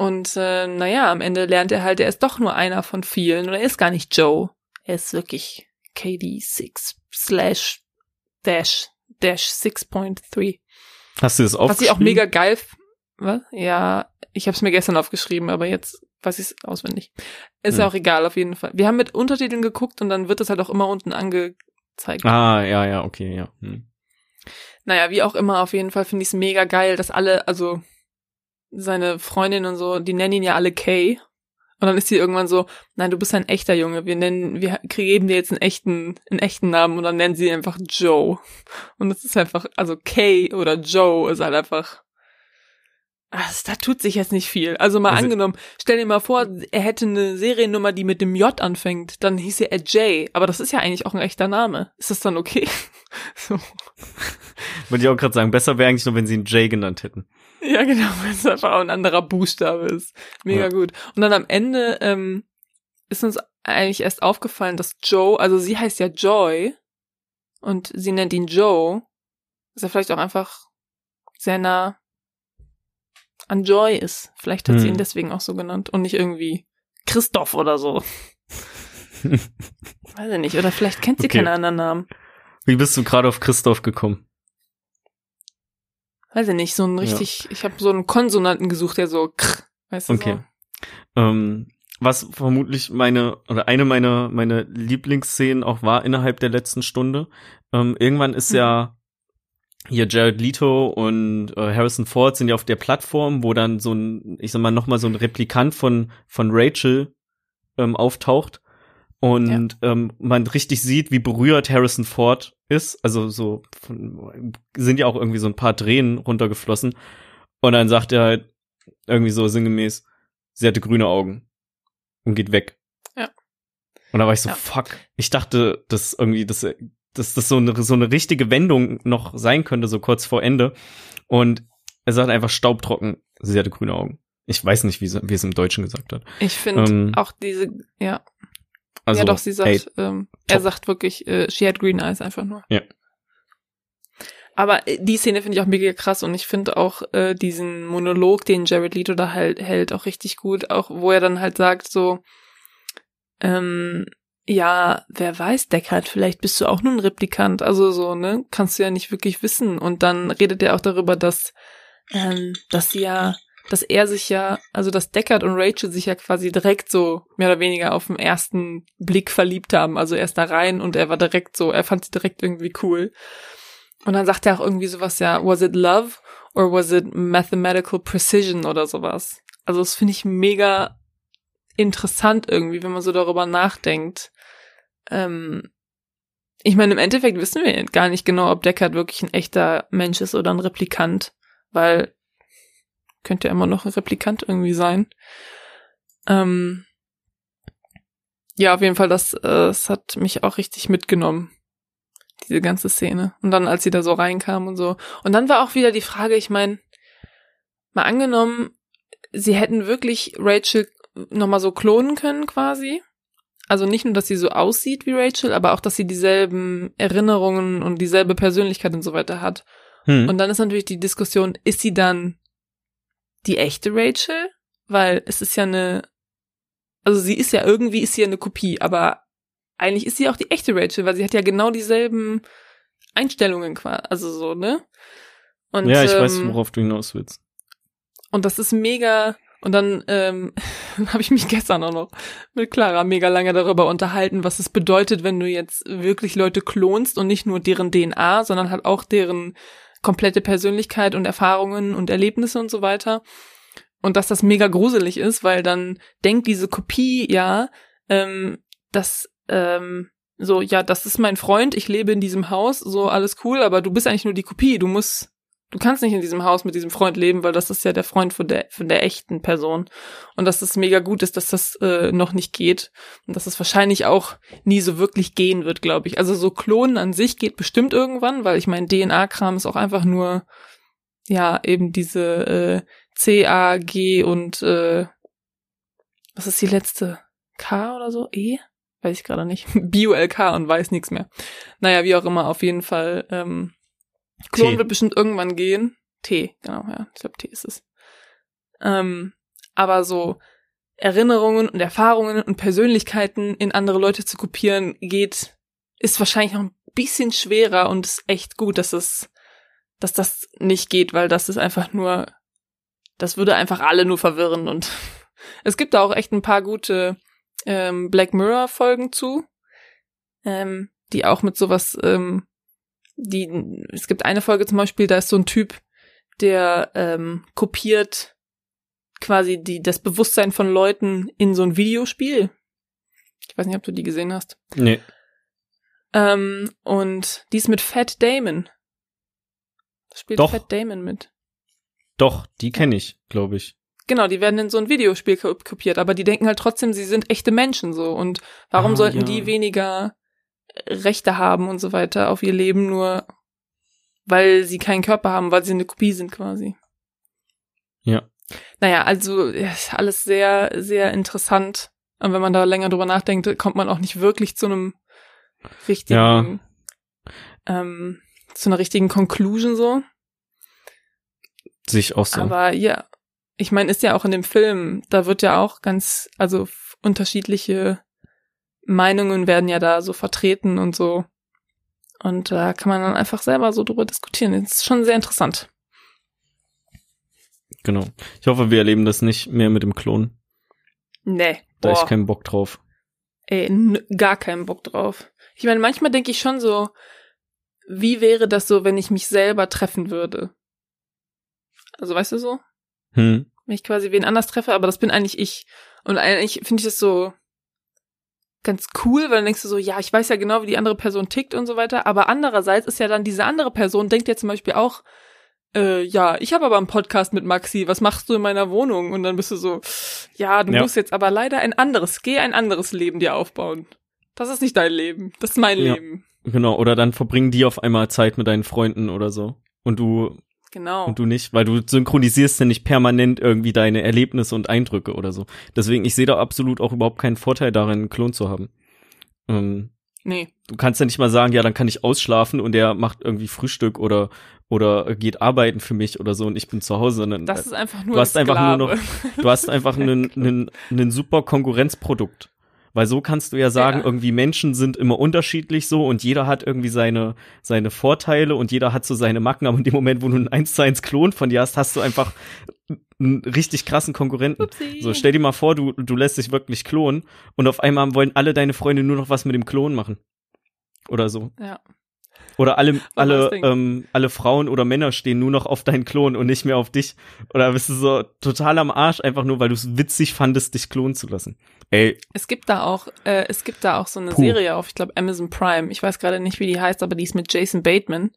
Und äh, naja, am Ende lernt er halt, er ist doch nur einer von vielen und er ist gar nicht Joe. Er ist wirklich KD6 slash dash dash 6.3. Hast du das Was aufgeschrieben? ich auch mega geil. Was? Ja, ich habe es mir gestern aufgeschrieben, aber jetzt weiß ich es auswendig. Ist ja Hm. auch egal, auf jeden Fall. Wir haben mit Untertiteln geguckt und dann wird das halt auch immer unten angezeigt. Ah, ja, ja, okay, ja. Hm. Naja, wie auch immer, auf jeden Fall finde ich es mega geil, dass alle, also seine Freundin und so, die nennen ihn ja alle Kay. Und dann ist sie irgendwann so, nein, du bist ein echter Junge, wir nennen, wir geben dir jetzt einen echten, einen echten Namen und dann nennen sie ihn einfach Joe. Und es ist einfach, also Kay oder Joe ist halt einfach, also, da tut sich jetzt nicht viel. Also mal Also- angenommen, stell dir mal vor, er hätte eine Seriennummer, die mit dem J anfängt, dann hieß er Jay, aber das ist ja eigentlich auch ein echter Name. Ist das dann okay? so. Wollte ich auch gerade sagen, besser wäre eigentlich nur, wenn sie ihn Jay genannt hätten. Ja, genau, weil es einfach auch ein anderer Buchstabe ist. Mega Ja. gut. Und dann am Ende ähm, ist uns eigentlich erst aufgefallen, dass Joe, also sie heißt ja Joy und sie nennt ihn Joe. Dass er vielleicht auch einfach sehr nah an Joy ist. Vielleicht hat sie Hm. ihn deswegen auch so genannt und nicht irgendwie Christoph oder so. Weiß ich nicht. Oder vielleicht kennt sie Okay. keine anderen Namen. Wie bist du gerade auf Christoph gekommen? Weiß ich nicht. So ein Ja. richtig, ich habe so einen Konsonanten gesucht, der so, krr, weißt du Okay. so. Ähm, was vermutlich meine oder eine meiner meine Lieblingsszenen auch war innerhalb der letzten Stunde. Ähm, irgendwann ist Mhm. ja hier Jared Leto und äh, Harrison Ford sind ja auf der Plattform, wo dann so ein, ich sag mal noch mal so ein Replikant von von Rachel ähm, auftaucht und ähm, man richtig sieht, wie berührt Harrison Ford ist. Also so von, sind ja auch irgendwie so ein paar Tränen runtergeflossen und dann sagt er halt irgendwie so sinngemäß, sie hatte grüne Augen und geht weg. Ja. Und da war ich so, Ja. fuck. Ich dachte, dass irgendwie, dass, dass das so eine, so eine richtige Wendung noch sein könnte, so kurz vor Ende. Und er sagt einfach staubtrocken, sie hatte grüne Augen. Ich weiß nicht, wie, wie es im Deutschen gesagt hat. Ich finde Ähm, auch diese, ja, Also, ja doch, sie sagt, ey, ähm, er sagt wirklich, äh, she had green eyes einfach nur. Ja. Aber äh, die Szene finde ich auch mega krass und ich finde auch äh, diesen Monolog, den Jared Leto da halt hält, auch richtig gut, auch wo er dann halt sagt so, ähm, ja, wer weiß, Deckard, vielleicht bist du auch nur ein Replikant, also so, ne, kannst du ja nicht wirklich wissen. Und dann redet er auch darüber, dass, ähm, dass sie ja, dass er sich ja, also dass Deckard und Rachel sich ja quasi direkt so mehr oder weniger auf den ersten Blick verliebt haben. Also er ist da rein und er war direkt so, er fand sie direkt irgendwie cool. Und dann sagt er auch irgendwie sowas, ja, was it love or was it mathematical precision oder sowas. Also das finde ich mega interessant irgendwie, wenn man so darüber nachdenkt. Ähm, ich meine, im Endeffekt wissen wir gar nicht genau, ob Deckard wirklich ein echter Mensch ist oder ein Replikant, weil könnte ja immer noch ein Replikant irgendwie sein. Ähm, ja, auf jeden Fall, das, äh, das hat mich auch richtig mitgenommen diese ganze Szene. Und dann, als sie da so reinkam und so. Und dann war auch wieder die Frage, ich meine, mal angenommen, sie hätten wirklich Rachel nochmal so klonen können quasi. Also nicht nur, dass sie so aussieht wie Rachel, aber auch, dass sie dieselben Erinnerungen und dieselbe Persönlichkeit und so weiter hat. hm. Und dann ist natürlich die Diskussion, ist sie dann die echte Rachel? Weil es ist ja eine, also sie ist ja irgendwie, ist sie ja eine Kopie, aber eigentlich ist sie auch die echte Rachel, weil sie hat ja genau dieselben Einstellungen quasi, also so, ne? Und, ja, ich weiß, ähm, worauf du hinaus willst. und das ist mega Und dann ähm, habe ich mich gestern auch noch mit Clara mega lange darüber unterhalten, was es bedeutet, wenn du jetzt wirklich Leute klonst und nicht nur deren DNA, sondern halt auch deren komplette Persönlichkeit und Erfahrungen und Erlebnisse und so weiter. Und dass das mega gruselig ist, weil dann denkt diese Kopie ja, ähm, dass ähm, so, ja, das ist mein Freund, ich lebe in diesem Haus, so alles cool, aber du bist eigentlich nur die Kopie, du musst Du kannst nicht in diesem Haus mit diesem Freund leben, weil das ist ja der Freund von der, von der echten Person. Und dass es mega gut ist, dass das äh, noch nicht geht. Und dass es wahrscheinlich auch nie so wirklich gehen wird, glaube ich. Also so Klonen an sich geht bestimmt irgendwann, weil ich mein, DNA-Kram ist auch einfach nur, ja, eben diese äh, C, A, G und äh, was ist die letzte? K oder so? E? Weiß ich gerade nicht. B-U-L-K und weiß nichts mehr. Naja, wie auch immer, auf jeden Fall. Ähm, Klon wird bestimmt irgendwann gehen. T, genau, ja. Ich glaube, T ist es. Ähm, aber so Erinnerungen und Erfahrungen und Persönlichkeiten in andere Leute zu kopieren geht, ist wahrscheinlich noch ein bisschen schwerer und ist echt gut, dass es, dass das nicht geht, weil das ist einfach nur, das würde einfach alle nur verwirren und es gibt da auch echt ein paar gute ähm, Black Mirror Folgen zu, ähm, die auch mit sowas ähm, die, es gibt eine Folge zum Beispiel, da ist so ein Typ, der ähm, kopiert quasi die, das Bewusstsein von Leuten in so ein Videospiel. Ich weiß nicht, ob du die gesehen hast. Nee. Ähm, und die ist mit Fat Damon. Das spielt Doch. Fat Damon mit. Doch, die kenne ich, glaube ich. Genau, die werden in so ein Videospiel kopiert, aber die denken halt trotzdem, sie sind echte Menschen so. Und warum ah, sollten ja. die weniger Rechte haben und so weiter auf ihr Leben, nur weil sie keinen Körper haben, weil sie eine Kopie sind quasi. Ja. Naja, also ist alles sehr, sehr interessant. Und wenn man da länger drüber nachdenkt, kommt man auch nicht wirklich zu einem richtigen, ja. ähm, zu einer richtigen Conclusion so. Sich auch so. Aber ja, ich meine, ist ja auch in dem Film, da wird ja auch ganz, also unterschiedliche Meinungen werden ja da so vertreten und so. Und da kann man dann einfach selber so drüber diskutieren. Das ist schon sehr interessant. Genau. Ich hoffe, wir erleben das nicht mehr mit dem Klon. Nee. Da ich keinen Bock drauf. Ey, gar keinen Bock drauf. Ich meine, manchmal denke ich schon so, wie wäre das so, wenn ich mich selber treffen würde? Also, weißt du so? Hm. Wenn ich quasi wen anders treffe, aber das bin eigentlich ich. Und eigentlich finde ich das so, ganz cool, weil dann denkst du so, ja, ich weiß ja genau, wie die andere Person tickt und so weiter. Aber andererseits ist ja dann diese andere Person, denkt ja zum Beispiel auch, äh, ja, ich habe aber einen Podcast mit Maxi, was machst du in meiner Wohnung? Und dann bist du so, ja, du ja. musst jetzt aber leider ein anderes, geh ein anderes Leben dir aufbauen. Das ist nicht dein Leben, das ist mein ja. Leben. Genau, oder dann verbringen die auf einmal Zeit mit deinen Freunden oder so. Und du Genau. Und du nicht, weil du synchronisierst ja nicht permanent irgendwie deine Erlebnisse und Eindrücke oder so. Deswegen, ich sehe da absolut auch überhaupt keinen Vorteil darin, einen Klon zu haben. Ähm, nee. Du kannst ja nicht mal sagen, ja, dann kann ich ausschlafen und der macht irgendwie Frühstück oder oder geht arbeiten für mich oder so und ich bin zu Hause. Sondern, das ist einfach nur du hast einfach nur noch, du hast einfach einen, einen, einen super Konkurrenzprodukt. Weil so kannst du ja sagen, ja. irgendwie Menschen sind immer unterschiedlich so und jeder hat irgendwie seine, seine Vorteile und jeder hat so seine Macken, aber in dem Moment, wo du einen 1 zu 1 Klon von dir hast, hast du einfach einen richtig krassen Konkurrenten. Upsi. So, stell dir mal vor, du, du lässt dich wirklich klonen und auf einmal wollen alle deine Freunde nur noch was mit dem Klon machen. Oder so. Ja. Oder alle, alle, ähm, alle Frauen oder Männer stehen nur noch auf deinen Klon und nicht mehr auf dich. Oder bist du so total am Arsch, einfach nur, weil du es witzig fandest, dich klonen zu lassen. Ey. Es gibt da auch, äh, es gibt da auch so eine Puh. Serie auf, ich glaube, Amazon Prime. Ich weiß gerade nicht, wie die heißt, aber die ist mit Jason Bateman.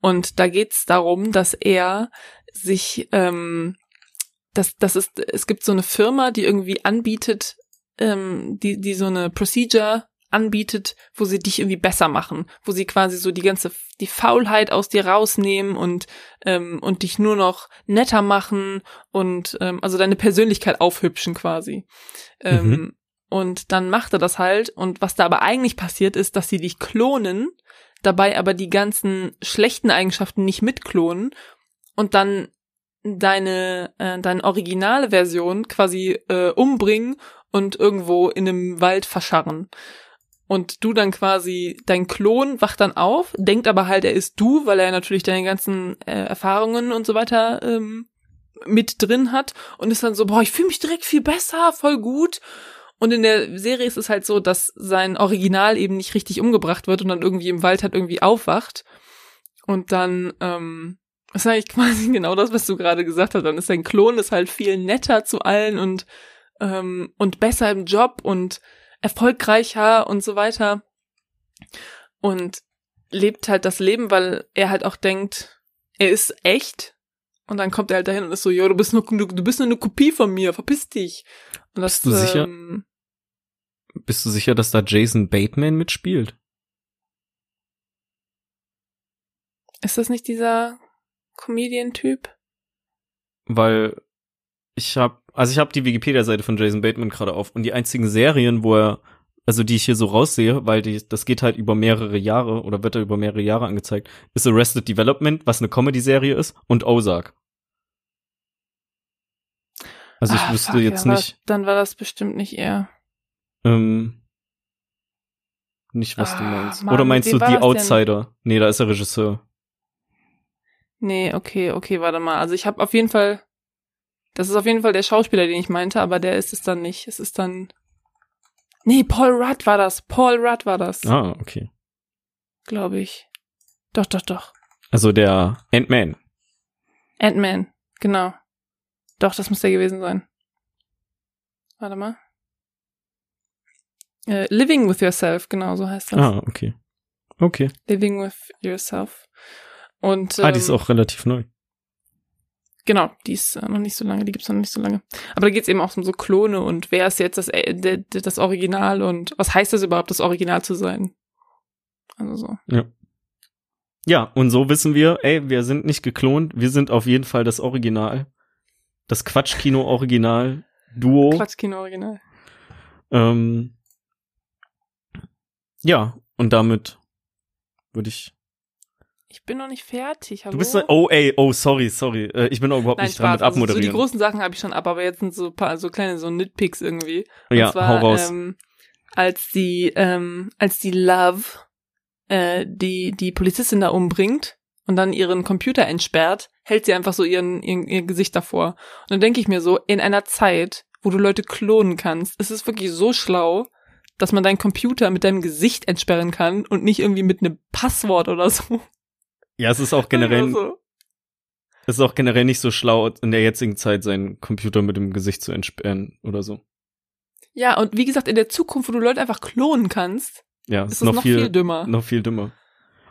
Und da geht's darum, dass er sich, ähm, das, das ist, es gibt so eine Firma, die irgendwie anbietet, ähm, die, die so eine Procedure anbietet, wo sie dich irgendwie besser machen, wo sie quasi so die ganze die Faulheit aus dir rausnehmen und ähm, und dich nur noch netter machen und ähm, also deine Persönlichkeit aufhübschen quasi. Ähm, mhm. Und dann macht er das halt und was da aber eigentlich passiert ist, dass sie dich klonen, dabei aber die ganzen schlechten Eigenschaften nicht mitklonen und dann deine äh, deine originale Version quasi äh, umbringen und irgendwo in einem Wald verscharren und du dann quasi, dein Klon wacht dann auf, denkt aber halt, er ist du, weil er natürlich deine ganzen äh, Erfahrungen und so weiter ähm, mit drin hat und ist dann so, boah, ich fühle mich direkt viel besser, voll gut. Und in der Serie ist es halt so, dass sein Original eben nicht richtig umgebracht wird und dann irgendwie im Wald halt irgendwie aufwacht. Und dann, ähm, ist eigentlich quasi genau das, was du gerade gesagt hast. Dann ist sein Klon ist halt viel netter zu allen und, ähm, und besser im Job und erfolgreicher und so weiter. Und lebt halt das Leben, weil er halt auch denkt, er ist echt. Und dann kommt er halt dahin und ist so, jo, du bist nur, du, du bist nur eine Kopie von mir, verpiss dich. Und das, Bist du sicher? Ähm, Bist du sicher, dass da Jason Bateman mitspielt? ist das nicht dieser Comedian-Typ? Weil ich habe, also ich habe die Wikipedia-Seite von Jason Bateman gerade auf und die einzigen Serien, wo er, also die ich hier so raussehe, weil die, das geht halt über mehrere Jahre oder wird da über mehrere Jahre angezeigt, ist Arrested Development, was eine Comedy-Serie ist, und Ozark. Also ich Ah, wüsste fuck, jetzt ja, nicht, war- Dann war das bestimmt nicht er. ähm, nicht was du Ah, meinst. Mann, Oder meinst du die das denn? Outsider? Nee, da ist er Regisseur. Nee, okay, okay, warte mal. Also ich habe auf jeden Fall, das ist auf jeden Fall der Schauspieler, den ich meinte, aber der ist es dann nicht. Es ist dann, nee, Paul Rudd war das. Paul Rudd war das, Ah, okay. glaube ich. Doch, doch, doch. Also der Ant-Man. Ant-Man, genau. Doch, das muss der gewesen sein. Warte mal. Äh, Living with Yourself, genau, so heißt das. Ah, okay. Okay. Living with Yourself. Und, Ah, die ist ähm, auch relativ neu. Genau, die ist äh, noch nicht so lange, die gibt's noch nicht so lange. Aber da geht's eben auch um so Klone und wer ist jetzt das, äh, das Original und was heißt das überhaupt, das Original zu sein? Also so. Ja, und so wissen wir, ey, wir sind nicht geklont, wir sind auf jeden Fall das Original. Das Quatschkino-Original, Duo. Quatschkino-Original. Ähm, ja, und damit würde ich. Ich bin noch nicht fertig, hallo? Du bist, oh, ey, oh, sorry, sorry. Äh, ich bin auch überhaupt Nein, nicht dran mit Spaß. Also so die abmoderieren. großen Sachen habe ich schon ab, aber jetzt sind so ein paar so kleine so Nitpicks irgendwie. ja, und zwar, hau raus. Ähm, als die, ähm, als die Love äh, die die Polizistin da umbringt und dann ihren Computer entsperrt, hält sie einfach so ihren, ihren ihr Gesicht davor. Und dann denke ich mir so, in einer Zeit, wo du Leute klonen kannst, ist es wirklich so schlau, dass man deinen Computer mit deinem Gesicht entsperren kann und nicht irgendwie mit einem Passwort oder so. Ja, es ist auch generell, so. es ist auch generell nicht so schlau, in der jetzigen Zeit seinen Computer mit dem Gesicht zu entsperren oder so. Ja, und wie gesagt, in der Zukunft, wo du Leute einfach klonen kannst, Ja, ist ist es noch, noch viel, viel dümmer. noch viel dümmer.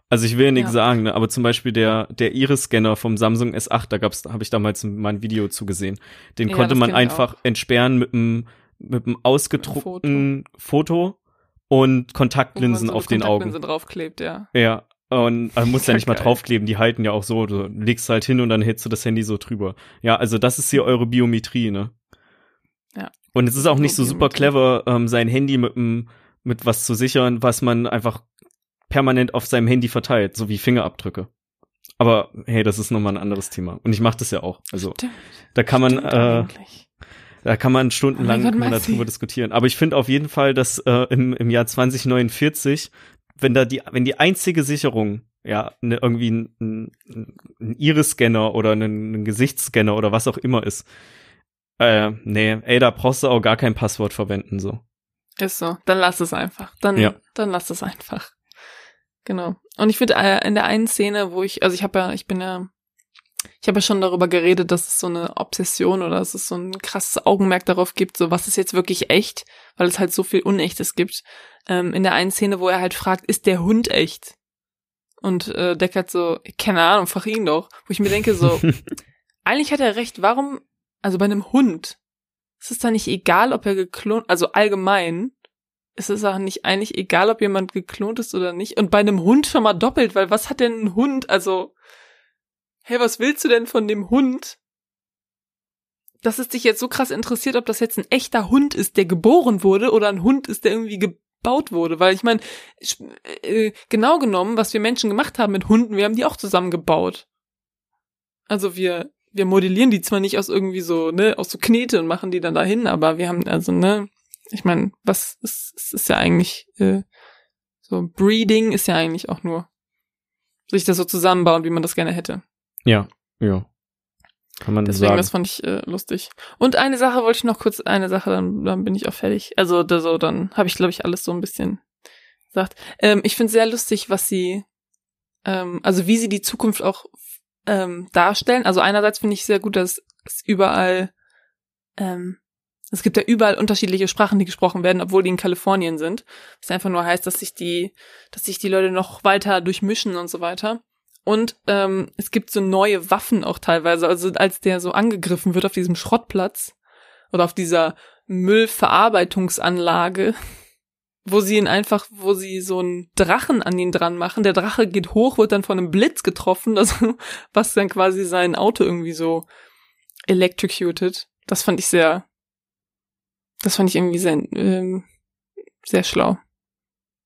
Also ich will ja nichts Ja. sagen, ne, aber zum Beispiel der der Iris-Scanner vom Samsung S8, da gab's, habe ich damals mal ein Video zugesehen. Den Ja, konnte man einfach entsperren mit einem mit einem ausgedruckten Foto, und wo man Kontaktlinsen so auf den Augen. Kontaktlinsen draufklebt, ja. Ja. Und man muss ja Ja, nicht mal draufkleben, die halten ja auch so, du legst halt hin und dann hältst du das Handy so drüber. Ja, also das ist hier eure Biometrie, ne? Ja. Und es ist auch nicht so super clever, ähm, sein Handy mit, mit was zu sichern, was man einfach permanent auf seinem Handy verteilt, so wie Fingerabdrücke. Aber hey, das ist nochmal ein anderes Thema. Und ich mache das ja auch. Also Stimmt. da kann man, Stimmt äh, eigentlich. da kann man stundenlang Oh Gott, darüber diskutieren. Aber ich finde auf jeden Fall, dass äh, im, im Jahr 2049, wenn da die, wenn die einzige Sicherung, ja, ne, irgendwie ein, ein, ein Iris-Scanner oder ein, ein Gesichtsscanner oder was auch immer ist, äh, nee, ey, da brauchst du auch gar kein Passwort verwenden, so. Ist so. Dann lass es einfach. Dann, Ja. dann lass es einfach. Genau. Und ich finde, äh, in der einen Szene, wo ich, also ich habe ja, ich bin ja, ich habe ja schon darüber geredet, dass es so eine Obsession oder dass es so ein krasses Augenmerk darauf gibt, so was ist jetzt wirklich echt, weil es halt so viel Unechtes gibt. Ähm, in der einen Szene, wo er halt fragt, ist der Hund echt? Und äh, Deckard so, keine Ahnung, frag ihn doch. Wo ich mir denke, so, eigentlich hat er recht, warum, also bei einem Hund, ist es da nicht egal, ob er geklont, also allgemein, ist es auch nicht eigentlich egal, ob jemand geklont ist oder nicht. Und bei einem Hund schon mal doppelt, weil was hat denn ein Hund, also, hey, was willst du denn von dem Hund? Dass es dich jetzt so krass interessiert, ob das jetzt ein echter Hund ist, der geboren wurde oder ein Hund ist, der irgendwie gebaut wurde. Weil ich meine, äh, genau genommen, was wir Menschen gemacht haben mit Hunden, wir haben die auch zusammengebaut. Also wir, wir modellieren die zwar nicht aus irgendwie so, ne, aus so Knete und machen die dann dahin, aber wir haben, also, ne, ich meine, was ist, es ist ja eigentlich, äh, so Breeding ist ja eigentlich auch nur sich das so zusammenbauen, wie man das gerne hätte. Ja, ja. Kann man Deswegen, sagen. das fand ich äh, lustig. Und eine Sache wollte ich noch kurz, eine Sache, dann, dann bin ich auch fertig. Also da, so, dann habe ich, glaube ich, alles so ein bisschen gesagt. Ähm, ich finde sehr lustig, was sie, ähm, also wie sie die Zukunft auch ähm, darstellen. Also einerseits finde ich sehr gut, dass es überall, ähm, es gibt ja überall unterschiedliche Sprachen, die gesprochen werden, obwohl die in Kalifornien sind. Was einfach nur heißt, dass sich die, dass sich die Leute noch weiter durchmischen und so weiter. Und ähm, es gibt so neue Waffen auch teilweise. Also als der so angegriffen wird auf diesem Schrottplatz oder auf dieser Müllverarbeitungsanlage, wo sie ihn einfach, wo sie so einen Drachen an ihn dran machen. Der Drache geht hoch, wird dann von einem Blitz getroffen, also, was dann quasi sein Auto irgendwie so electrocuted. Das fand ich sehr, das fand ich irgendwie sehr, ähm, sehr schlau.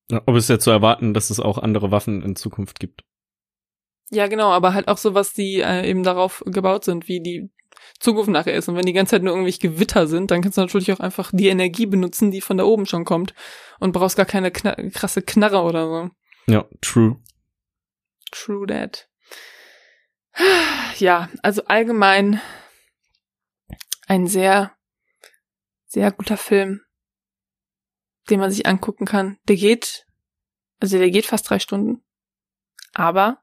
Aber es ja zu erwarten, dass es auch andere Waffen in Zukunft gibt. Ja, genau, aber halt auch so, was die äh, eben darauf gebaut sind, wie die Zukunft nachher ist. Und wenn die ganze Zeit nur irgendwelche Gewitter sind, dann kannst du natürlich auch einfach die Energie benutzen, die von da oben schon kommt. Und brauchst gar keine kna krasse Knarre oder so. Ja, true. True that. Ja, also allgemein ein sehr, sehr guter Film, den man sich angucken kann. Der geht, also der geht fast drei Stunden. Aber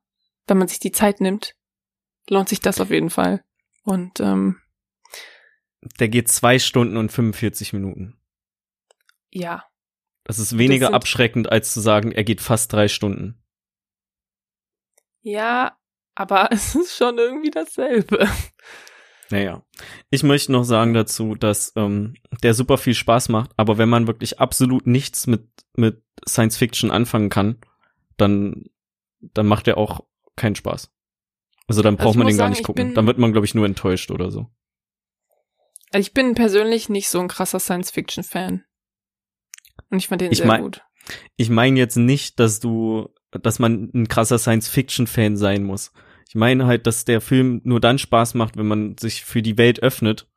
wenn man sich die Zeit nimmt, lohnt sich das auf jeden Fall. Und ähm, Der geht zwei Stunden und 45 Minuten. ja, Das ist weniger sind- abschreckend, als zu sagen, er geht fast drei Stunden. ja, aber es ist schon irgendwie dasselbe. Naja. Ich möchte noch sagen dazu, dass ähm, der super viel Spaß macht, aber wenn man wirklich absolut nichts mit, mit Science Fiction anfangen kann, dann, dann macht er auch keinen Spaß. Also dann Also braucht ich man den gar sagen, nicht ich gucken. bin- Dann wird man, glaube ich, nur enttäuscht oder so. Also ich bin persönlich nicht so ein krasser Science-Fiction-Fan. Und ich fand den Ich sehr mein- gut. Ich meine jetzt nicht, dass du, dass man ein krasser Science-Fiction-Fan sein muss. Ich meine halt, dass der Film nur dann Spaß macht, wenn man sich für die Welt öffnet.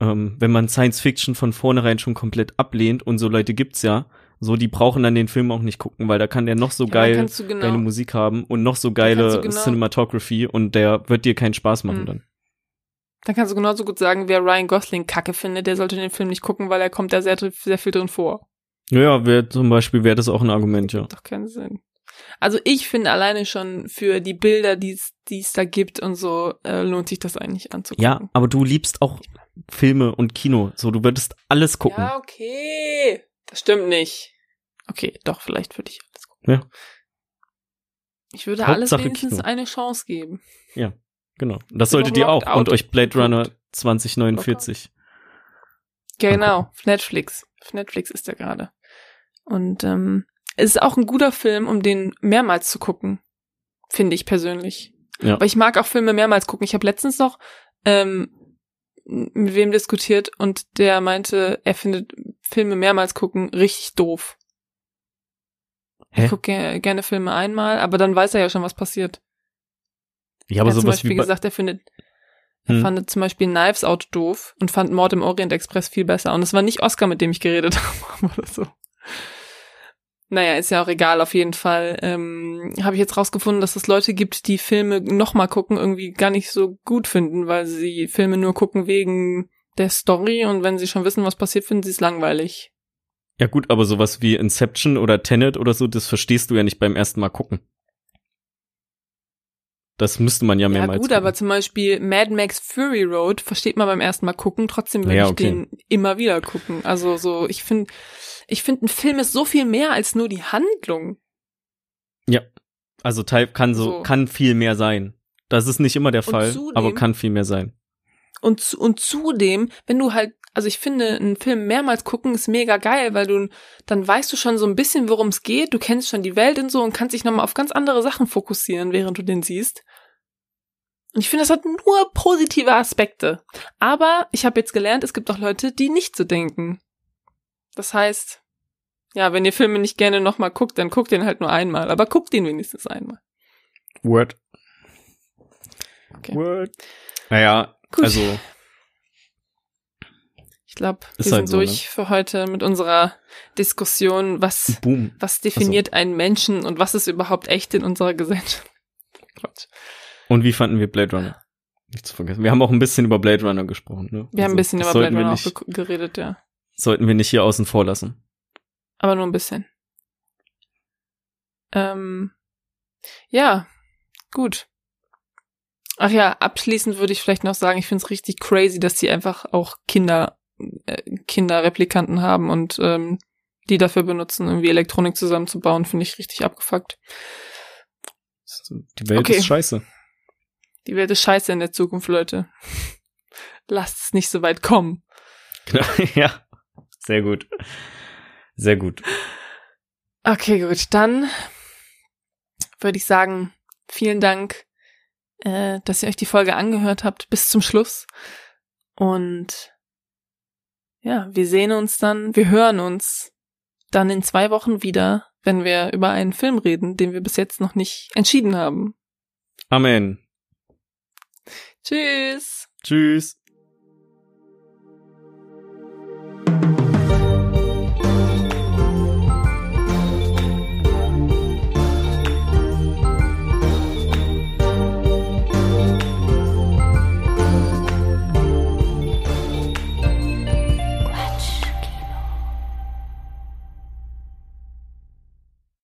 Ähm, wenn man Science-Fiction von vornherein schon komplett ablehnt und so Leute gibt's ja, so die brauchen dann den Film auch nicht gucken, weil da kann der noch so Ja, geil genau, geile Musik haben und noch so geile genau- Cinematography und der wird dir keinen Spaß machen Mhm. dann. Dann kannst du genauso gut sagen, wer Ryan Gosling kacke findet, der sollte den Film nicht gucken, weil er kommt da sehr, sehr viel drin vor. Ja, wär, zum Beispiel wäre das auch ein Argument, ja. Doch keinen Sinn. Also ich finde alleine schon für die Bilder, die es da gibt und so, äh, lohnt sich das eigentlich anzugucken. Ja, aber du liebst auch Filme und Kino, so du würdest alles gucken. Ja, okay. Das stimmt nicht. Okay, doch, vielleicht würde ich alles gucken. Ja. Ich würde alles Hauptsache wenigstens Kino. eine Chance geben. Genau. Das solltet ihr auch. out Und euch Blade. Runner 2049. Genau, auf Netflix. Netflix ist er gerade. Und ähm, es ist auch ein guter Film, um den mehrmals zu gucken. Finde ich persönlich. Ja. Aber ich mag auch Filme mehrmals gucken. Ich habe letztens noch ähm, mit wem diskutiert und der meinte, er findet Filme mehrmals gucken richtig doof. Hä? Ich gucke ge gerne Filme einmal, aber dann weiß er ja schon, was passiert. Er hat zum sowas Beispiel wie gesagt, er findet, er Hm. fand zum Beispiel Knives Out doof und fand Mord im Orient Express viel besser. Und es war nicht Oscar, mit dem ich geredet habe oder so. Naja, ist ja auch egal, auf jeden Fall. Ähm, habe ich jetzt rausgefunden, dass es Leute gibt, die Filme nochmal gucken, irgendwie gar nicht so gut finden, weil sie Filme nur gucken wegen der Story und wenn sie schon wissen, was passiert, finden sie es langweilig. Ja gut, aber sowas wie Inception oder Tenet oder so, das verstehst du ja nicht beim ersten Mal gucken. Das müsste man ja Ja mehrmals gut, gucken. aber zum Beispiel Mad Max Fury Road versteht man beim ersten Mal gucken, trotzdem würde Ja, ich okay. den immer wieder gucken. Also so, ich finde, ich finde, ein Film ist so viel mehr als nur die Handlung. Also Teil kann so, So. kann viel mehr sein. Das ist nicht immer der Fall, zudem- aber kann viel mehr sein. Und, und zudem, wenn du halt, also ich finde, einen Film mehrmals gucken ist mega geil, weil du, dann weißt du schon so ein bisschen, worum es geht, du kennst schon die Welt und so und kannst dich nochmal auf ganz andere Sachen fokussieren, während du den siehst. Und ich finde, das hat nur positive Aspekte. Aber ich habe jetzt gelernt, es gibt auch Leute, die nicht so denken. Das heißt, ja, wenn ihr Filme nicht gerne nochmal guckt, dann guckt den halt nur einmal, aber guckt ihn wenigstens einmal. Word. Okay. Word. Naja, Gut. also Ich glaube, wir sind halt so, durch für heute mit unserer Diskussion, was boom. Was definiert einen Menschen und was ist überhaupt echt in unserer Gesellschaft? Quatsch. Und wie fanden wir Blade Runner? Nicht zu vergessen. Wir haben auch ein bisschen über Blade Runner gesprochen, ne? Wir haben ein Also, bisschen über Blade Runner auch nicht, ge- geredet, ja. Sollten wir nicht hier außen vor lassen. Aber nur ein bisschen. Ähm, ja, gut. Ach ja, abschließend würde ich vielleicht noch sagen, ich finde es richtig crazy, dass die einfach auch Kinder, Kinderreplikanten haben und ähm, die dafür benutzen, irgendwie Elektronik zusammenzubauen, finde ich richtig abgefuckt. Die Welt Okay. ist scheiße. Die Welt ist scheiße in der Zukunft, Leute. Lasst es nicht so weit kommen. Genau, ja. Sehr gut. Sehr gut. Okay, gut. Dann würde ich sagen, vielen Dank, äh, dass ihr euch die Folge angehört habt bis zum Schluss. Und ja, wir sehen uns dann, wir hören uns dann in zwei Wochen wieder, wenn wir über einen Film reden, den wir bis jetzt noch nicht entschieden haben. Amen. Tschüss. Tschüss.